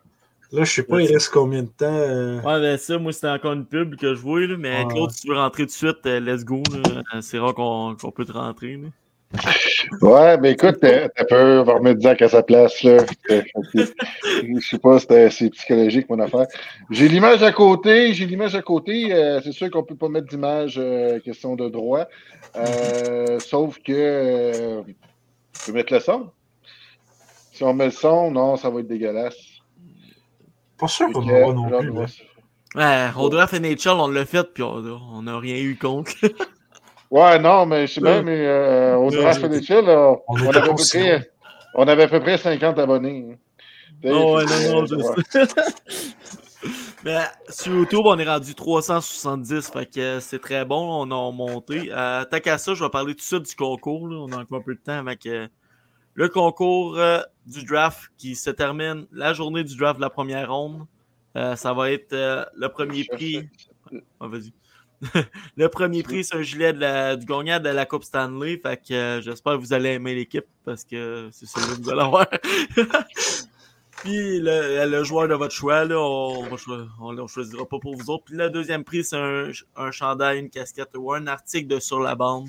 Là, je sais pas, il reste combien de temps. euh, Ouais, ben ça, moi, c'était encore une pub que je vois, là, mais Ouais, Claude, si tu veux rentrer tout de suite, euh, let's go. là. Euh, C'est rare qu'on qu'on peut te rentrer. là. Ouais, mais écoute, t'as t'as peur, on va remettre Zach à sa place, là. Je sais pas, c'était- c'est psychologique, mon affaire. J'ai l'image à côté, j'ai l'image à côté. euh, c'est sûr qu'on peut pas mettre d'image, euh, question de droit. Euh, sauf que, euh, on peut mettre le son. Si on met le son, non, ça va être dégueulasse. Pas sûr qu'on non plus. on là. Ouais, au draft NHL, on l'a fait, puis on on n'a rien eu contre. Ouais, non, mais je sais bien, mais euh, au draft NHL, On on, avait à peu près, on avait à peu près 50 abonnés. hein. Non, ouais, Fait que, non, non, je ouais. sais. Mais sur YouTube, on est rendu 370, fait que c'est très bon, on a monté. Euh, tant qu'à ça, je vais parler tout de suite du concours. là. On a encore un peu de temps avec euh, le concours euh, du draft qui se termine la journée du draft de la première ronde. Euh, ça va être euh, le premier prix. Ah, vas-y. le premier prix, c'est un gilet de la- du gagnant de la Coupe Stanley. Fait que j'espère que vous allez aimer l'équipe parce que c'est celui que vous allez avoir. Puis le, le joueur de votre choix, là, on ne le choisira pas pour vous autres. Puis le deuxième prix, c'est un, un chandail, une casquette ou un article de sur la bande.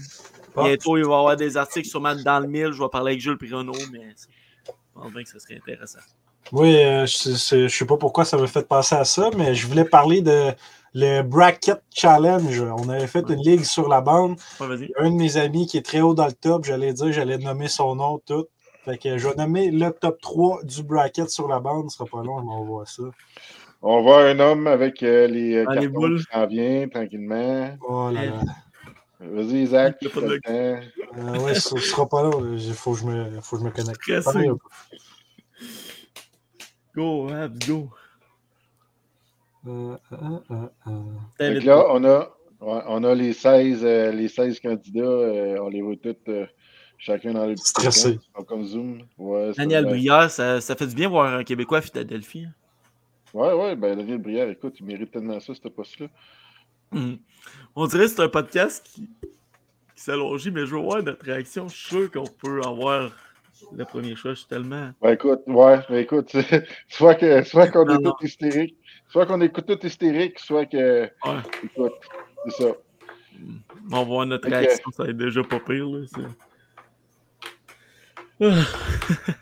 Bientôt, il va y avoir des articles sûrement dans le mille. Je vais parler avec Jules Pironneau, mais je pense bien que ce serait intéressant. Oui, euh, je sais- je sais pas pourquoi ça m'a fait penser à ça, mais je voulais parler de le Bracket Challenge. On avait fait une ligue sur la bande. Ouais. Un de mes amis qui est très haut dans le top, j'allais dire, j'allais nommer son nom, tout. Fait que je vais nommer le top 3 du bracket sur la bande. Ce sera pas long, on va voir ça. On voit un homme avec euh, les Ah, les cartons boules. qui s'en vient tranquillement. Oh là là. Vas-y, a pas de-. Euh, ouais, ce ce sera pas long. Il faut que je me, faut que je me connecte. Stressé. Go, Habs, go. Euh, euh, euh, euh. Là, on a, ouais, on a les 16, euh, les 16 candidats. euh, on les voit tous, euh, chacun dans le petit Stressé. comme Zoom. Ouais, ça Daniel va. Brière, ça, ça fait du bien voir un Québécois à Philadelphie. Ouais, ouais, ben Daniel Brière, écoute, il mérite tellement ça, ce poste-là. On dirait que c'est un podcast qui, qui s'allonge, mais je veux voir notre réaction. Je suis sûr qu'on peut avoir le premier choix. Je suis tellement. Ben écoute, ouais, ben écoute, soit que soit qu'on Non, est non. tout hystérique, soit qu'on écoute tout hystérique, soit que, Ouais. écoute, c'est ça. On va voir notre réaction. Ça va être déjà pas pire. Là, c'est- Ah.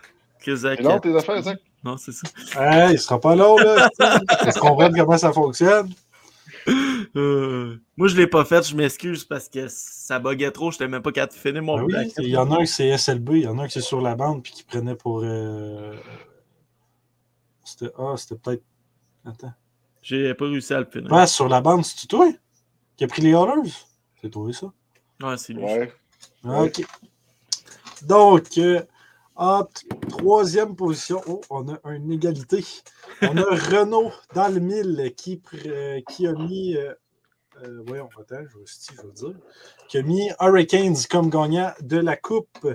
Que Zach- long tes affaires, Zach? Non, c'est ça. Hey, il sera pas long, là. Est-ce qu'on voit comment ça fonctionne? Euh, moi, je l'ai pas fait. Je m'excuse parce que ça buguait trop. Je n'étais même pas capable de finir mon Ben oui, il y en a un qui c'est SLB, il y en a un qui c'est sur la bande puis qui prenait pour. euh, C'était. Ah, c'était peut-être. Attends. J'ai pas réussi à le finir. Ah, sur la bande, c'est toi qui a pris les Oilers? C'est toi, ça? Ouais, c'est lui. Ouais. Ah, OK. Donc, euh, en troisième position, oh, on a une égalité. On a Renault dans le mille qui, euh, qui a mis. euh, euh, voyons, attends, je vais, si, je vais dire. Qui a mis Hurricanes comme gagnant de la Coupe.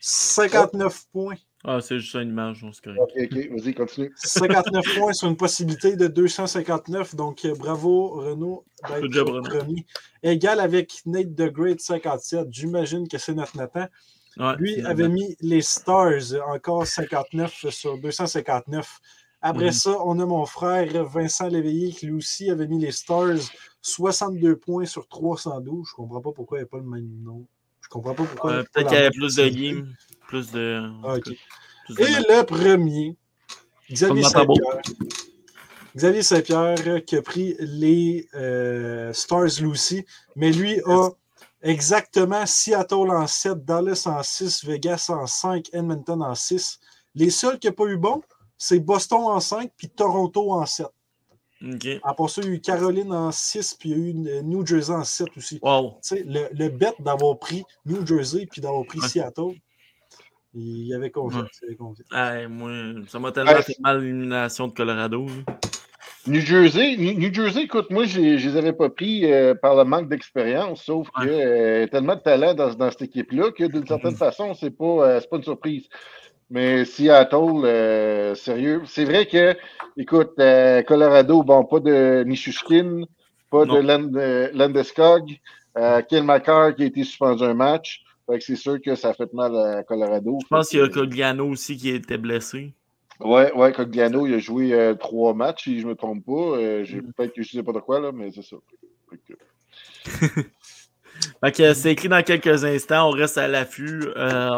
59 points. Ah, c'est juste une image, non, c'est correct. Ok, ok, vas-y, continue. 59 points sur une possibilité de 259. Donc, bravo, Renaud, d'être premier. Égal avec Nate The Great, 57. J'imagine que c'est notre Nathan. Ouais, Lui avait mis les Stars, encore 59 sur 259. Après Mhm. ça, on a mon frère Vincent Léveillé qui lui aussi avait mis les Stars, 62 points sur 312. Je comprends pas pourquoi il n'y a pas le même nom. Je comprends pas pourquoi. pas Peut-être qu'il y avait plus de games, plus de. Ah, plus Et le premier, Xavier. Saint-Pierre. Xavier Saint-Pierre euh, qui a pris les euh, Stars Lucy, mais lui a exactement Seattle en 7, Dallas en 6, Vegas en 5, Edmonton en 6. Les seuls qui n'ont pas eu bon, c'est Boston en 5 puis Toronto en 7. Ok. À part ça, il y a eu Caroline en 6 puis il y a eu New Jersey en 7 aussi. Wow. Tu sais, le, le bet d'avoir pris New Jersey puis d'avoir pris Ouais. Seattle, il y avait confiance. Ouais. avait confiance. Moi, ça m'a tellement Ouais. fait mal l'élimination de Colorado. là. New Jersey, New, Jersey, écoute, moi, je ne les avais pas pris euh, par le manque d'expérience, sauf que euh, tellement de talent dans, dans cette équipe-là que d'une certaine Mhm. façon, c'est pas, euh, pas une surprise. Mais Seattle, euh, sérieux, c'est vrai que, écoute, Colorado, bon, pas de Nishushkin, pas Non. de Land, Landeskog, McCarr qui a été suspendu un match. Fait que c'est sûr que ça a fait mal à Colorado. Je pense qu'il y a Cogliano aussi qui était blessé. Ouais, ouais, Cogliano, il a joué euh, trois matchs, si je me trompe pas. Euh, j'ai- Mm. Peut-être que je sais pas de quoi, là, mais c'est ça. Que- c'est écrit dans quelques instants. On reste à l'affût. Euh,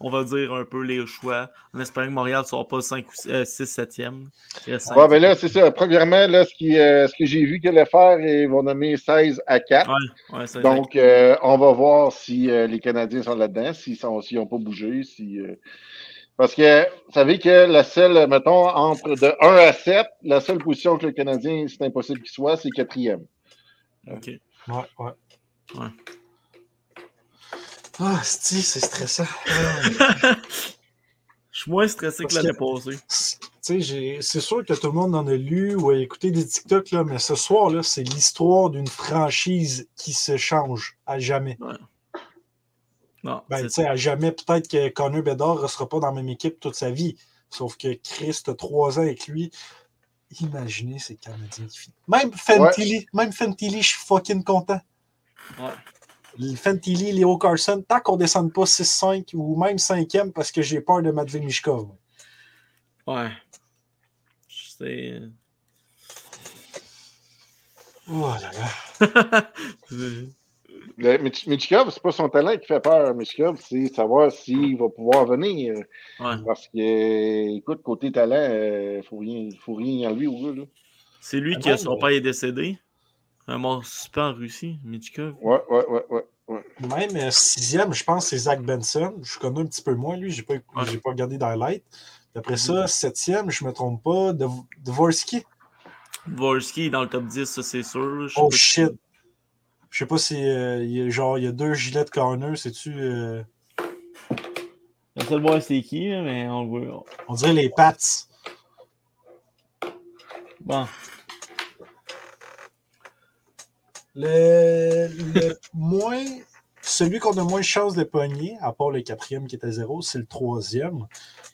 on, va dire un peu les choix. En espérant que Montréal ne sera pas 5 ou 6, 7e. Il reste cinq. Ouais, ben là, c'est ça. Premièrement, là, ce, qui, ce que j'ai vu qu'elle allait faire, ils vont nommer 16 à 4. Ouais, ouais, c'est Donc, on va voir si les Canadiens sont là-dedans, s'ils n'ont pas bougé. Si, Parce que vous savez que la seule, mettons, entre de 1 à 7, la seule position que le Canadien, c'est impossible qu'il soit, c'est quatrième. Ok. Ouais, ouais. Ouais. Ah, c'est stressant. Je suis moins stressé que Parce l'année que- passée. Tu sais, j'ai- c'est sûr que tout le monde en a lu ou a écouté des TikTok, là, mais ce soir-là, c'est l'histoire d'une franchise qui se change à jamais. Non, Ben, c'est tu sais, à jamais, peut-être que Connor Bedard ne sera pas dans la même équipe toute sa vie. Sauf que Chris a trois ans avec lui. Imaginez ces Canadiens qui finissent. Même Fantilli, même Fantilli, je suis fucking content. Ouais. Le Fantilli, Léo Carson, tant qu'on ne descende pas 6-5 ou même 5e parce que j'ai peur de Matvey Mishkov. Ouais. C'est. Oh là là. Le Mich- Michkov, c'est pas son talent qui fait peur. Michkov, c'est savoir s'il va pouvoir venir. Ouais. Parce que, écoute, côté talent, il faut rien, faut rien enlever au gars. Là. C'est lui Ah qui, non, son père est décédé. Un mort super en Russie, Michkov. Ouais, ouais, ouais, ouais. ouais. Même euh, sixième, je pense, c'est Zach Benson. Je connais un petit peu moins, lui. Je n'ai pas, j'ai pas regardé d'highlight. Puis Après ça, septième, je ne me trompe pas, Dv- Dvorsky. Dvorsky est dans le top 10, ça c'est sûr. Je Oh shit. Je sais pas si euh, il y a, genre il y a deux gilets de corner, c'est-tu. euh, On sait le voir c'est qui, mais on le voit. on dirait les Pats. Bon. Le, le moins. Celui qu'on a moins de chances de pogner, à part le quatrième qui est à zéro, c'est le troisième.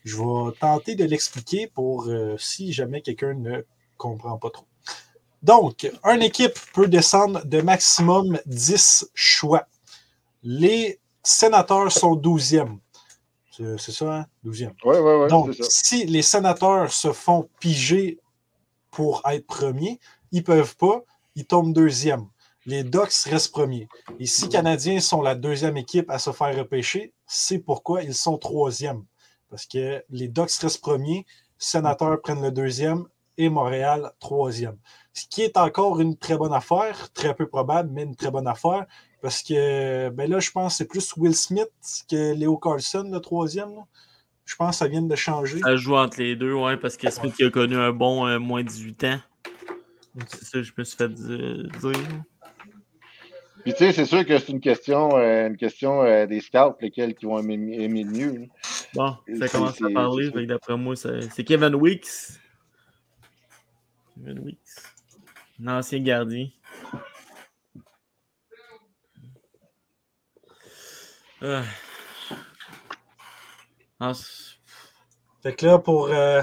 Je vais tenter de l'expliquer pour euh, si jamais quelqu'un ne comprend pas trop. Donc, une équipe peut descendre de maximum 10 choix. Les sénateurs sont 12e. C'est ça, hein? 12e. Ouais, ouais, ouais, Donc, si les sénateurs se font piger pour être premiers, ils peuvent pas, ils tombent deuxième. Les Ducks restent premiers. Et si les Canadiens sont la deuxième équipe à se faire repêcher, c'est pourquoi ils sont troisième. Parce que les Ducks restent premiers, Sénateurs prennent le deuxième et Montréal troisième. Ce qui est encore une très bonne affaire, très peu probable, mais une très bonne affaire. Parce que ben là, je pense que c'est plus Will Smith que Léo Carlson, le troisième. là. Je pense que ça vient de changer. Ça joue entre les deux, ouais, parce que Smith qui a connu un bon euh, moins 18 ans. C'est ça que je me suis fait di- dire. Puis tu sais, c'est sûr que c'est une question, euh, une question euh, des scouts, lesquels qui vont aimer, aimer le mieux. là. Bon, ça commence à parler, d'après moi, c'est Kevin Weeks. Kevin Weeks. Gardien. Ah. Ah, Fait que là, pour. euh,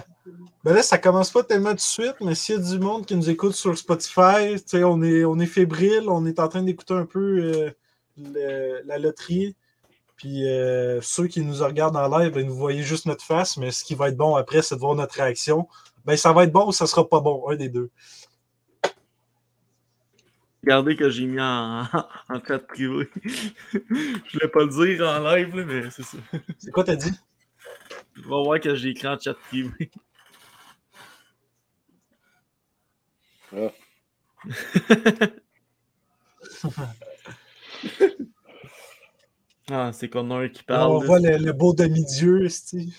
Ben là, ça commence pas tellement tout de suite, mais s'il y a du monde qui nous écoute sur Spotify, on est, on est fébrile, on est en train d'écouter un peu euh, la loterie. Puis euh, ceux qui nous regardent en live, ben, vous voyez juste notre face, mais ce qui va être bon après, c'est de voir notre réaction. Ben, ça va être bon ou ça sera pas bon, un des deux. Regardez que j'ai mis en, en chat privé. je voulais pas le dire en live, mais c'est ça. C'est quoi t'as dit? Tu vas voir que j'ai écrit en chat privé. Ah. ah, c'est Connor qui Là, parle. on voit le, le beau demi-dieu, esti.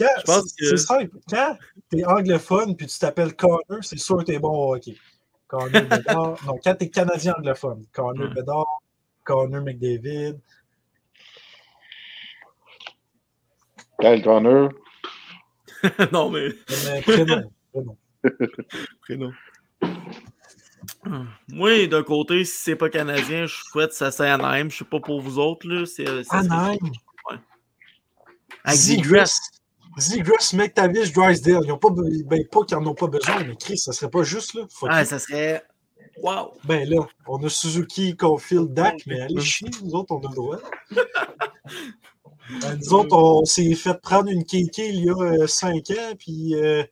Ouais. Quand, Je pense que- c'est simple. Quand? T'es anglophone puis tu t'appelles Connor, c'est sûr que t'es bon au hockey. Connor Bedard. non, quand t'es canadien anglophone, Connor Ouais. Bedard, Connor McDavid. Kyle Connor. non, mais Mais prénom, prénom. prénom. Moi, d'un côté, si c'est pas canadien, je souhaite ça c'est Anaheim. Je sais pas pour vous autres. Là, c'est, Anaheim? Avec des Zegras, McTavish, Drysdale. Ils ont pas, be- ben, pas qu'ils en ont pas besoin, mais Chris, ça serait pas juste là. Faut Ah, qu'ils- ça serait. Wow! Ben là, on a Suzuki, Caulfield, Dak, mais allez chier, nous autres, on a le droit. Ben, nous autres, on s'est fait prendre une kéké il y a 5 ans, puis euh,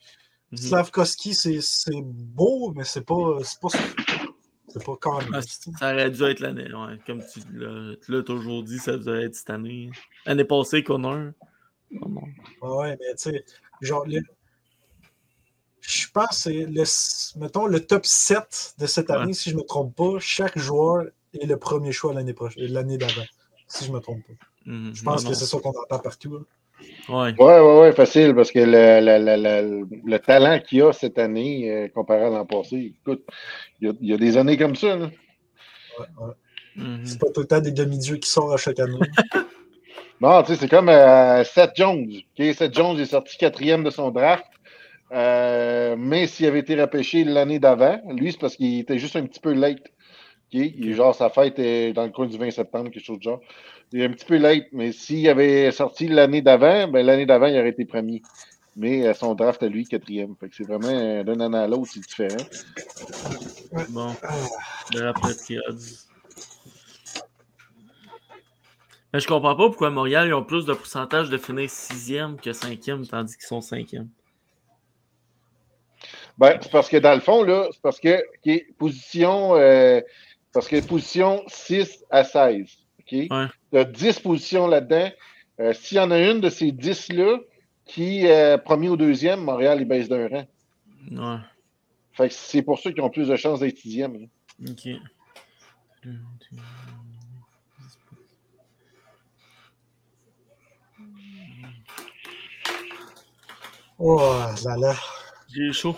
Mhm. Slavkovski, c'est c'est beau, mais c'est pas. C'est pas. C'est pas quand Ah, ça aurait dû être l'année. Ouais. Comme tu l'as, tu l'as toujours dit, ça devait être cette année. L'année passée, Connor. Oh. Ouais, mais tu sais, genre, le- je pense que c'est le, mettons, le top 7 de cette Ouais. année, si je me trompe pas, chaque joueur est le premier choix l'année prochaine, l'année d'avant, si je me trompe pas. Mhm. Je pense Non, que c'est ça qu'on entend partout. là. non. Ouais. Ouais, ouais, ouais, facile, parce que le, le- le- le- le talent qu'il y a cette année, euh, comparé à l'an passé, écoute, il y, a, il y a des années comme ça. Là. Ouais, ouais. Mhm. C'est pas tout le temps des demi-dieux qui sortent à chaque année. Non, tu sais, c'est comme euh, Seth Jones. Seth Jones est sorti quatrième de son draft. Euh, mais s'il avait été repêché l'année d'avant, lui, c'est parce qu'il était juste un petit peu late. ok? Il est genre, sa fête est dans le coin du 20 septembre, quelque chose de genre. Il est un petit peu late, mais s'il avait sorti l'année d'avant, ben, l'année d'avant, il aurait été premier. Mais euh, son draft à lui, quatrième. Fait que c'est vraiment euh, d'un an à l'autre, c'est différent. Bon. Ah, Le après triade. Mais je comprends pas pourquoi Montréal ils ont plus de pourcentage de finir sixième que cinquième, tandis qu'ils sont cinquième. Ben, c'est parce que dans le fond, là, c'est parce que position, euh, parce que position 6 à 16. OK? Ouais. Tu as 10 positions là-dedans. Euh, S'il y en a une de ces 10-là qui est premier ou deuxième, Montréal, il baisse d'un rang. Ouais. Fait que c'est pour ça qu'ils ont plus de chances d'être sixième. hein. Ok. Oh là là. J'ai chaud.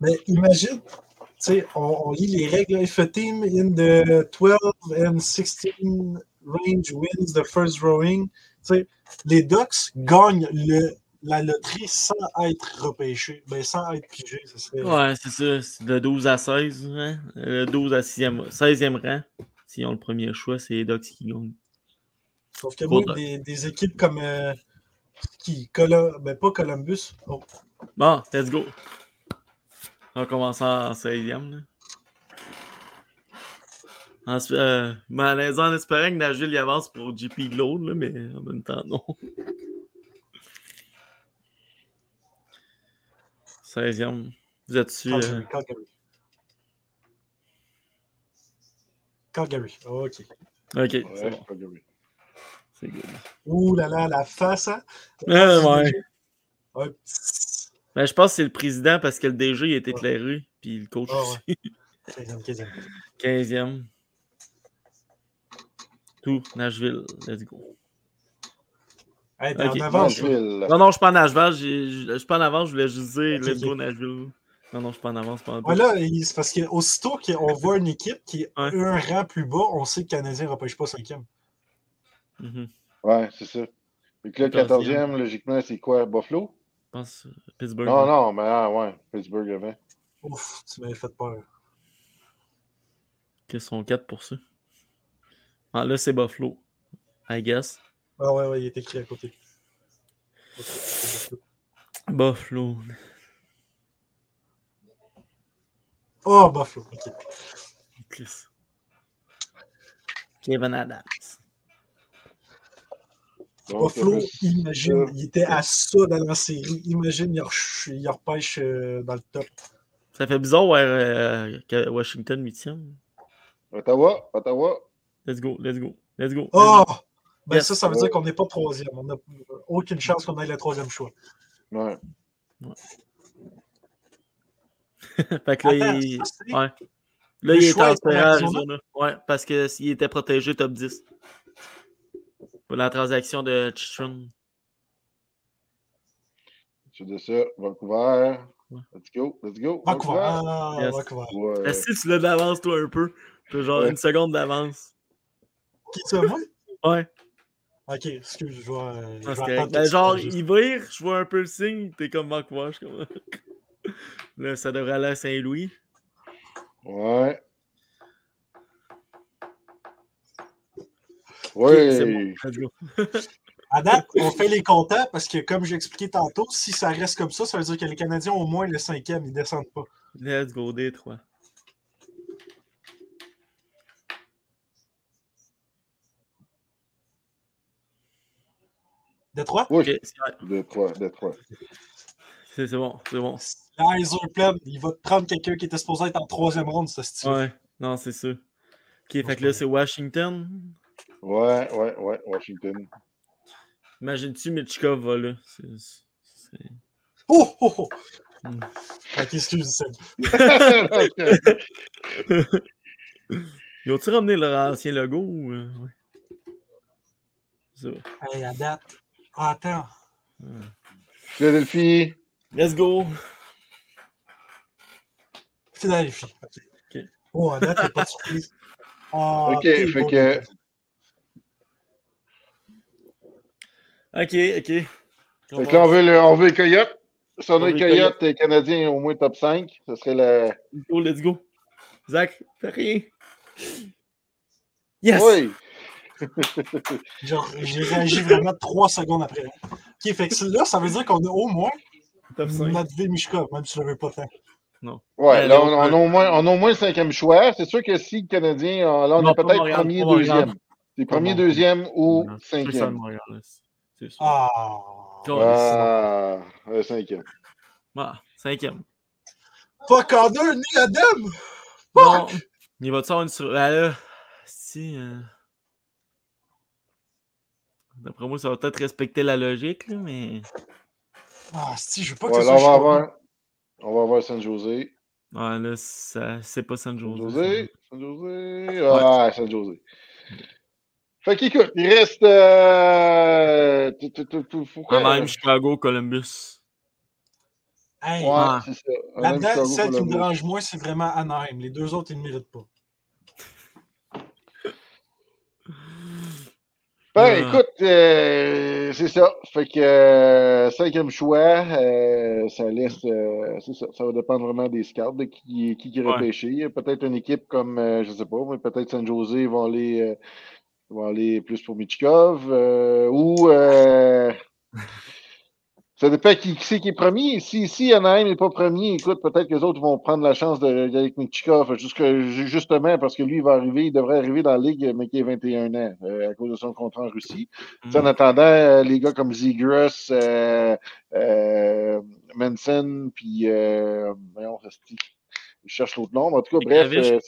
Mais imagine, tu sais, on, on lit les règles. If a team in the 12 and 16 range wins the first tu sais, les Ducks gagnent le, la loterie sans être repêchés, ben, sans être pigés. Ce serait... Ouais, c'est ça. C'est de 12 à 16. Hein? Le 12 à 6e, 16e rang. S'ils ont le premier choix, c'est les Ducks qui gagnent. Sauf que moi, des, des équipes comme euh, qui, Colo- ben, pas Columbus, oh, Bon, let's go. On commence en 16e. Là. En, euh, en, espérant que Nashville y avance pour JP là, mais en même temps, non. 16e. Vous êtes dessus. euh, Calgary. Calgary. Calgary, ok. Ok, Ouais, bon. grave. C'est good. Ouh là là, la face, hein? Ah, ouais. Petit- Ben, je pense que c'est le président parce que le DG il est éclairé, puis le coach Ah, aussi. 15e, 15e. 15e. Tout, Nashville, let's go. Hey, en avance. Non, non, je suis pas en avance, je suis pas en avance, je voulais juste dire let's go Nashville. Non, non, je suis pas en avance pendant Ouais, là, il- c'est parce qu'aussitôt qu'on voit une équipe qui est Ouais. un rang plus bas, on sait que le Canadien ne repêche pas cinquième. Mhm. Ouais, c'est ça. Fait que là, 14e. 14e, logiquement, c'est quoi? Buffalo? Je pense Pittsburgh. Non, non, mais ah, ouais, Pittsburgh avant. Ouf, tu m'avais fait peur. Qu'ils sont 4 pour ça. Ah, là, c'est Buffalo. I guess. Ah ouais, ouais, il est écrit à côté. Buffalo. Oh, Buffalo. ok. Kevin Adams. Donc, Buffalo, imagine, euh, il était à ça dans la série. Imagine, il, re- il repêche euh, dans le top. Ça fait bizarre ouais, euh, que Washington 8e. Ottawa, Ottawa. Let's go, let's go, let's go. Oh! Ben Yes. ça, ça veut dire qu'on n'est pas troisième. On n'a aucune chance qu'on ait le troisième choix. Ouais. fait que là, Attends, il, ça, c'est- ouais. là, Le il est en est. Arizona? Ouais, parce qu'il était protégé top 10. Pour la transaction de Chitron. C'est de ça. Vancouver. Ouais. Let's go, let's go. Vancouver. Ah, Yes. Vancouver. Ouais. Si tu l'as d'avance, toi, un peu? Genre Ouais. une seconde d'avance. Qui ça, moi? Ouais, Ok, excuse, je vais. euh, je Ah, Ben, genre, il vire, je vois un peu le signe, t'es comme Vancouver, je suis comme. Là, ça devrait aller à Saint-Louis. Ouais. C'est bon. À date, on fait les comptants parce que, comme j'ai expliqué tantôt, si ça reste comme ça, ça veut dire que les Canadiens, au moins, le cinquième, ils descendent pas. Let's go, Détroit. Détroit? Oui. Ok, c'est vrai. Détroit, Détroit. C'est c'est bon, c'est bon. Eyes open, il va te prendre quelqu'un qui était supposé être en troisième ronde, ce style. Ouais, non, c'est ça. Ok, fait que là, c'est Washington. Ouais, ouais, ouais, Washington. Imagine-tu, Mitchkov va là. Oh, oh, oh! Hmm. Excuse, Seb. Ils ont-tu ramené leur ancien logo ou. euh, ouais? Ça. Hey, à date. Ah, attends. Philadelphie. Let's go! Philadelphie. Ok. Ok. Oh, à date, il n'y a pas de surprise. Ah, Ok, fait bon, que- ok. Ok, ok. Fait que là, on veut, le, on veut les Coyotes. Si on On a les Coyotes, les Canadiens au moins top 5, ce serait la. Let's go, let's go. Zach, fais rien. Yes! Oui! Genre, j'ai réagi vraiment trois secondes après. Ok, fait que là, ça veut dire qu'on a au moins Top 5. Matvey Mishkov, même si je ne veux pas tant. Ouais, Ouais, là, on, on a au moins, on a au moins le cinquième choix. C'est sûr que si le Canadien, euh, là, on Non, est peut-être premier, deuxième. C'est premier, deuxième ou Non, cinquième. C'est- sûr. Ah. Ah, euh, cinquième. Ah, cinquième. Pas Connor ni Adam! Non, il va te sortir une sur. Ben là, si. euh, D'après moi, ça va peut-être respecter la logique, là, mais. Ah, si, je veux pas que Ouais, ce là, on soit va chaud. avoir, on va avoir San José. Ouais, là, ça... c'est pas San San Jose. José. San José. Ah, San José. Fait qu'écoute, il reste. Euh... tu- tu- tu- tu- faut quoi, Anaheim, euh, Chicago, Columbus. Hey, Ouais, Ah. c'est ça. Là-dedans, celle qui me dérange moins, c'est vraiment Anaheim. Les deux autres, ils ne méritent pas. Ben, Ah. écoute, euh, c'est ça. Fait que euh, cinquième choix, euh, ça laisse, euh, c'est ça. Ça va dépendre vraiment des scouts, de qui, qui, qui Ouais. Peut-être une équipe comme, euh, je sais pas, mais peut-être San Jose vont aller, euh, vont aller plus pour Michikov, euh, ou euh, ça dépend qui, qui c'est qui est premier. Si, si Anaheim n'est pas premier, écoute, peut-être que les autres vont prendre la chance de- d'aller avec Michikov, jusque- justement parce que lui, il va arriver, il devrait arriver dans la ligue, mais qui a 21 ans, euh, à cause de son contrat en Russie. Sais, En Mm. attendant, les gars comme Zegras, euh, euh, Manson, puis euh, voyons, je cherche l'autre nom, mais en tout cas, bref, euh,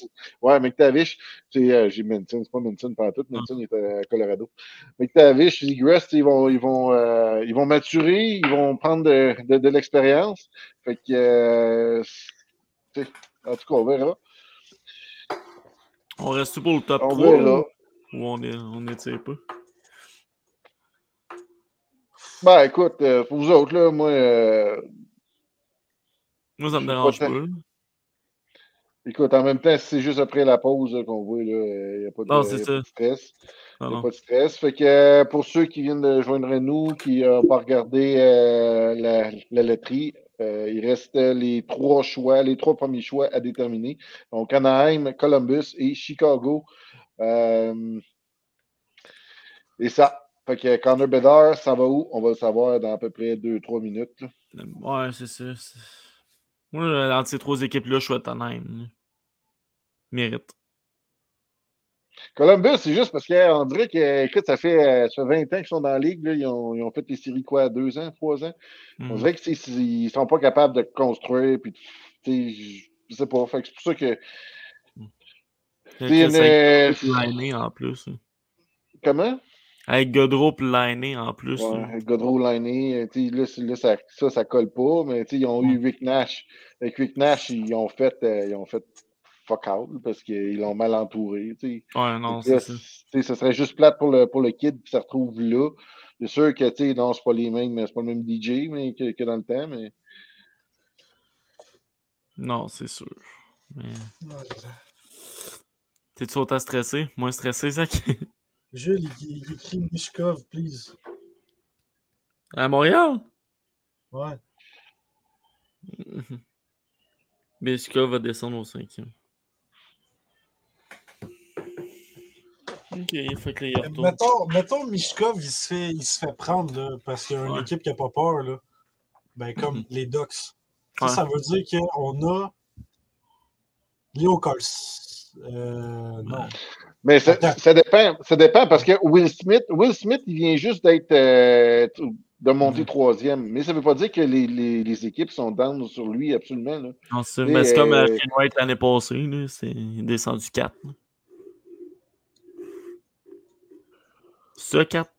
ouais, McTavish, euh, j'ai Manson, c'est pas Manson pas tout, Manson il est à Colorado. McTavish, sais, ils vont, ils vont, euh, ils vont maturer, ils vont prendre de, de, de l'expérience. Fait que, euh, tu sais, en tout cas, on verra. On reste pour le top On 3 verra. ou on est, on étire pas? Ben, écoute, euh, pour vous autres, là, moi, euh, Moi, ça me dérange pas. Écoute, en même temps, c'est juste après la pause qu'on voit, il n'y a pas de, Non, y a de stress. Non, Y a pas de stress. Fait que euh, pour ceux qui viennent de joindre nous, qui n'ont pas regardé euh, la, la loterie, euh, il reste les trois choix, les trois premiers choix à déterminer. Donc, Anaheim, Columbus et Chicago. Euh, et ça. Fait que Connor Bedard, ça va où? On va le savoir dans à peu près 2-3 minutes. là. Ouais, c'est ça. c'est- Moi, entre ces trois équipes-là, je suis à Tottenham. Mérite. Columbus, c'est juste parce qu'on dirait que, écoute, ça fait, euh, ça fait 20 ans qu'ils sont dans la ligue. là. Ils, ont, ils ont fait les séries, quoi, deux ans, trois ans? On Mhm. dirait qu'ils ne sont pas capables de construire. Puis, je- sais pas. C'est pour ça que. Avec C'est une- en plus. Comment? Avec Godreau et Lainé en plus. Ouais, Godreau Liney, tu sais, là, ça, ça, ça colle pas, mais tu sais, ils ont eu Rick Nash. Avec Rick Nash, ils ont fait, euh, ils ont fait fuck out parce qu'ils l'ont mal entouré. tu sais. Ouais, non, c'est ça. tu sais, ce serait juste plate pour le, pour le kid qui se retrouve là. C'est sûr que, tu sais, non, c'est pas les mêmes, c'est pas le même DJ mais, que, que dans le temps, mais. Non, c'est sûr. Mais... Ouais. T'es-tu autant stressé? Moins stressé, Zach? Jules, il, il écrit Mishkov, please. À Montréal? Ouais. Biska va descendre au cinquième. Ok, que il Mais retourne. Mettons, mettons Mishkov, il se fait, il se fait prendre là, parce qu'il y a une Ouais. équipe qui n'a pas peur. Là. Ben, comme Mhm. les Ducks. Ça, Ouais. ça veut dire qu'on a Léo Cols. Euh, non. Mais ça, ça dépend, ça dépend parce que Will Smith, Will Smith, il vient juste d'être euh, de monter Mhm. troisième. Mais ça ne veut pas dire que les, les, les équipes sont down sur lui absolument. Là. Non, c'est Mais, c'est comme euh, euh, Shane Wright l'année passée, là, c'est il est descendu 4. là. Ce 4?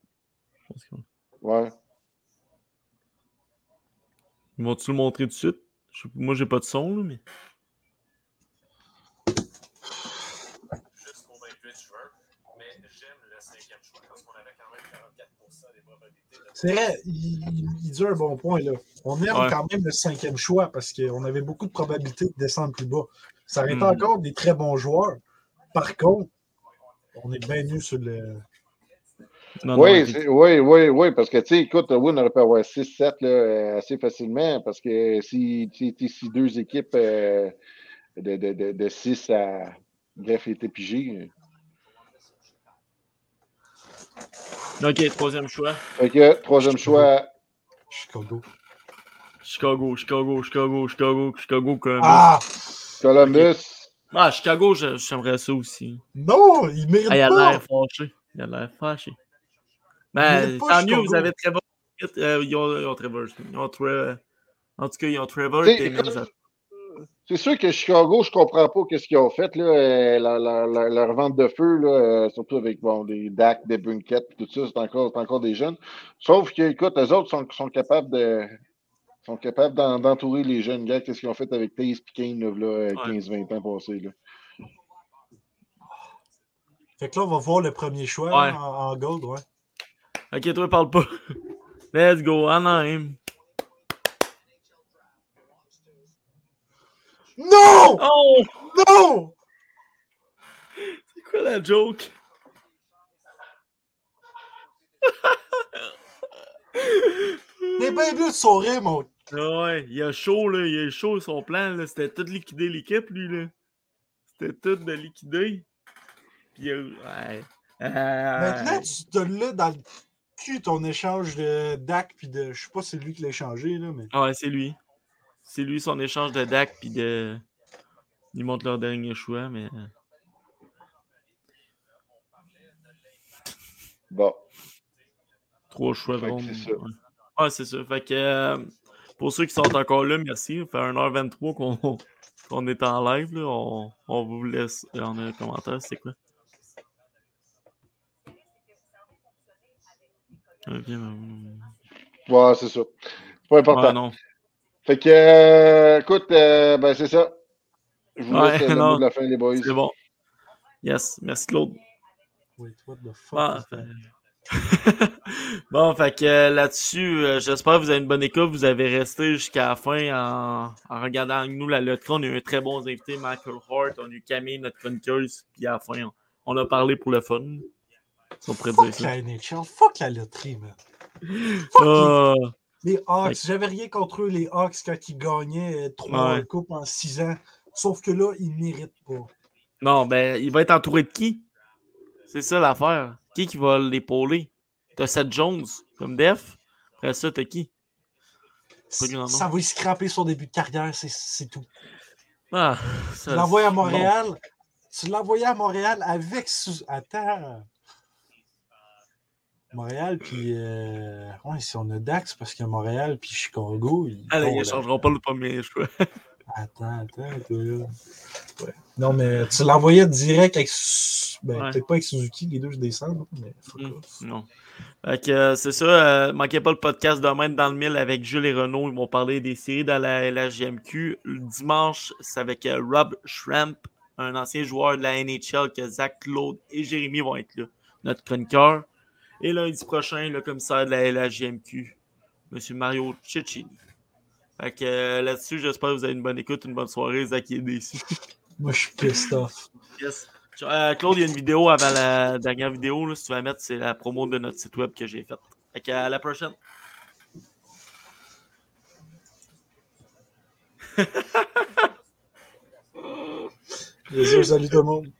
Ouais. Ils vont-tu le montrer tout de suite? Moi, j'ai pas de son, là, mais. Juste pour 28 joueurs, mais j'aime le cinquième choix parce qu'on avait quand même 44% des probabilités de C'est vrai, il, il- il dit un bon point. Là. On aime Ouais. quand même le cinquième choix parce qu'on avait beaucoup de probabilités de descendre plus bas. Ça aurait été Mhm. encore des très bons joueurs. Par contre, on est bien mieux sur le. Non, non, Oui, oui, oui, oui, parce que, tu sais, écoute, Win aurait pu avoir 6-7 là, euh, assez facilement, parce que si, si, si- si deux équipes euh, de, de, de, de 6 à bref étaient pigées. Ok, troisième choix. Que, troisième choix, Chicago. Chicago, Chicago, Chicago, Chicago, Chicago, Columbus. Ah! Columbus. Ah, Chicago, je- j'aimerais ça aussi. Non, il mérite Ah, il a l'air fâché. Il a l'air fâché. Ben, pas, tant mieux, Chicago. vous avez Trevor. Euh, ils, ont, ils ont Trevor. Ils ont Tre- En tout cas, ils ont Trevor T'sais, Timmins. C'est sûr que Chicago, je comprends pas qu'est-ce qu'ils ont fait, là, euh, la- la- la- leur vente de feu, là, euh, surtout avec bon, des Dak, des Brinkett, tout ça, c'est encore, encore des jeunes. Sauf que, écoute, les autres sont, sont capables de sont capables d'en- d'entourer les jeunes gars. Qu'est-ce qu'ils ont fait avec Taze là, euh, Ouais. 15-20 ans passés. Là. Fait que là, on va voir le premier choix Ouais. en, en gold, ouais. Ok, toi, parle pas. Let's go, Anaheim. Non! Oh! Non! C'est quoi la joke? T'es bien mieux de sourire, mon. Ah ouais, il a chaud, là. Il a chaud, son plan, là. C'était tout liquider l'équipe, lui, là. C'était tout de liquider. Puis, euh, ouais. Maintenant, Ah, tu te l'as dans le cul, ton échange de Dak, puis de. Je sais pas si c'est lui qui l'a échangé, là, mais. ouais, c'est lui. C'est lui, son échange de Dak, puis de. Ils montrent leur dernier choix, mais. euh, Bon. Trois choix de ronde. c'est ça. Ouais, Ouais, c'est ça. Fait que euh, pour ceux qui sont encore là, merci. Ça fait 1h23 qu'on est en live. Là. On, on vous laisse. On a un commentaire, c'est quoi? Ok, ben, Ouais, c'est ça. Pas important. Ouais, non. Fait que, euh, écoute, euh, ben, c'est ça. Je vous Ouais, laisse euh, le non. mot de la fin, les boys. C'est bon. Yes, merci Claude. Wait, what the fuck? Bon, fait... bon, fait que là-dessus, euh, j'espère que vous avez une bonne écoute. Vous avez resté jusqu'à la fin en, en regardant avec nous la loterie. On a eu un très bon invité, Michael Hart. On a eu Camille, notre chroniqueuse. Puis à la fin, on, on a parlé pour le fun. Si on pourrait dire Fuck ça. la NHL, fuck la loterie, man. Fuck les Hawks. J'avais rien contre eux, les Hawks, quand ils gagnaient euh, trois Ouais. coupes en six ans. Sauf que là, ils méritent pas. non, ben, il va être entouré de qui? C'est ça l'affaire. Qui qui va l'épauler? T'as Seth Jones comme def? Après ça, t'as qui? Ça va y scraper son début de carrière, c'est- tout. Ah, Tu l'envoies à bon. Montréal? Tu envoyé à Montréal avec. sous- Attends. Montréal, puis. Euh... Ouais, si on a Dax, parce que Montréal, puis Chicago. Ils Ah, là, ils la- ne changeront pas le premier choix. Attends, attends, toi, là. Ouais. Non, mais tu l'envoyais direct avec. Ben, Ouais. peut-être pas avec Suzuki, les deux, je descends, mais fuck Mm, off. Non. Fait que, euh, c'est ça. euh, manquez pas le podcast demain dans le mille avec Jules et Renaud. Ils vont parler des séries dans la LHGMQ. Le dimanche, c'est avec euh, Rob Schramp, un ancien joueur de la NHL que Zach Claude et Jérémy vont être là, notre chroniqueur. Et lundi prochain, le commissaire de la LHGMQ, M. Mario Cecchini. Fait que euh, là-dessus, j'espère que vous avez une bonne écoute, une bonne soirée. Zach est déçu. Moi, je suis pissed off. Yes. Euh, Claude, il y a une vidéo avant la dernière vidéo. Là, si tu vas mettre, c'est la promo de notre site web que j'ai faite. Fait que, à la prochaine. Les yeux, salut tout le monde.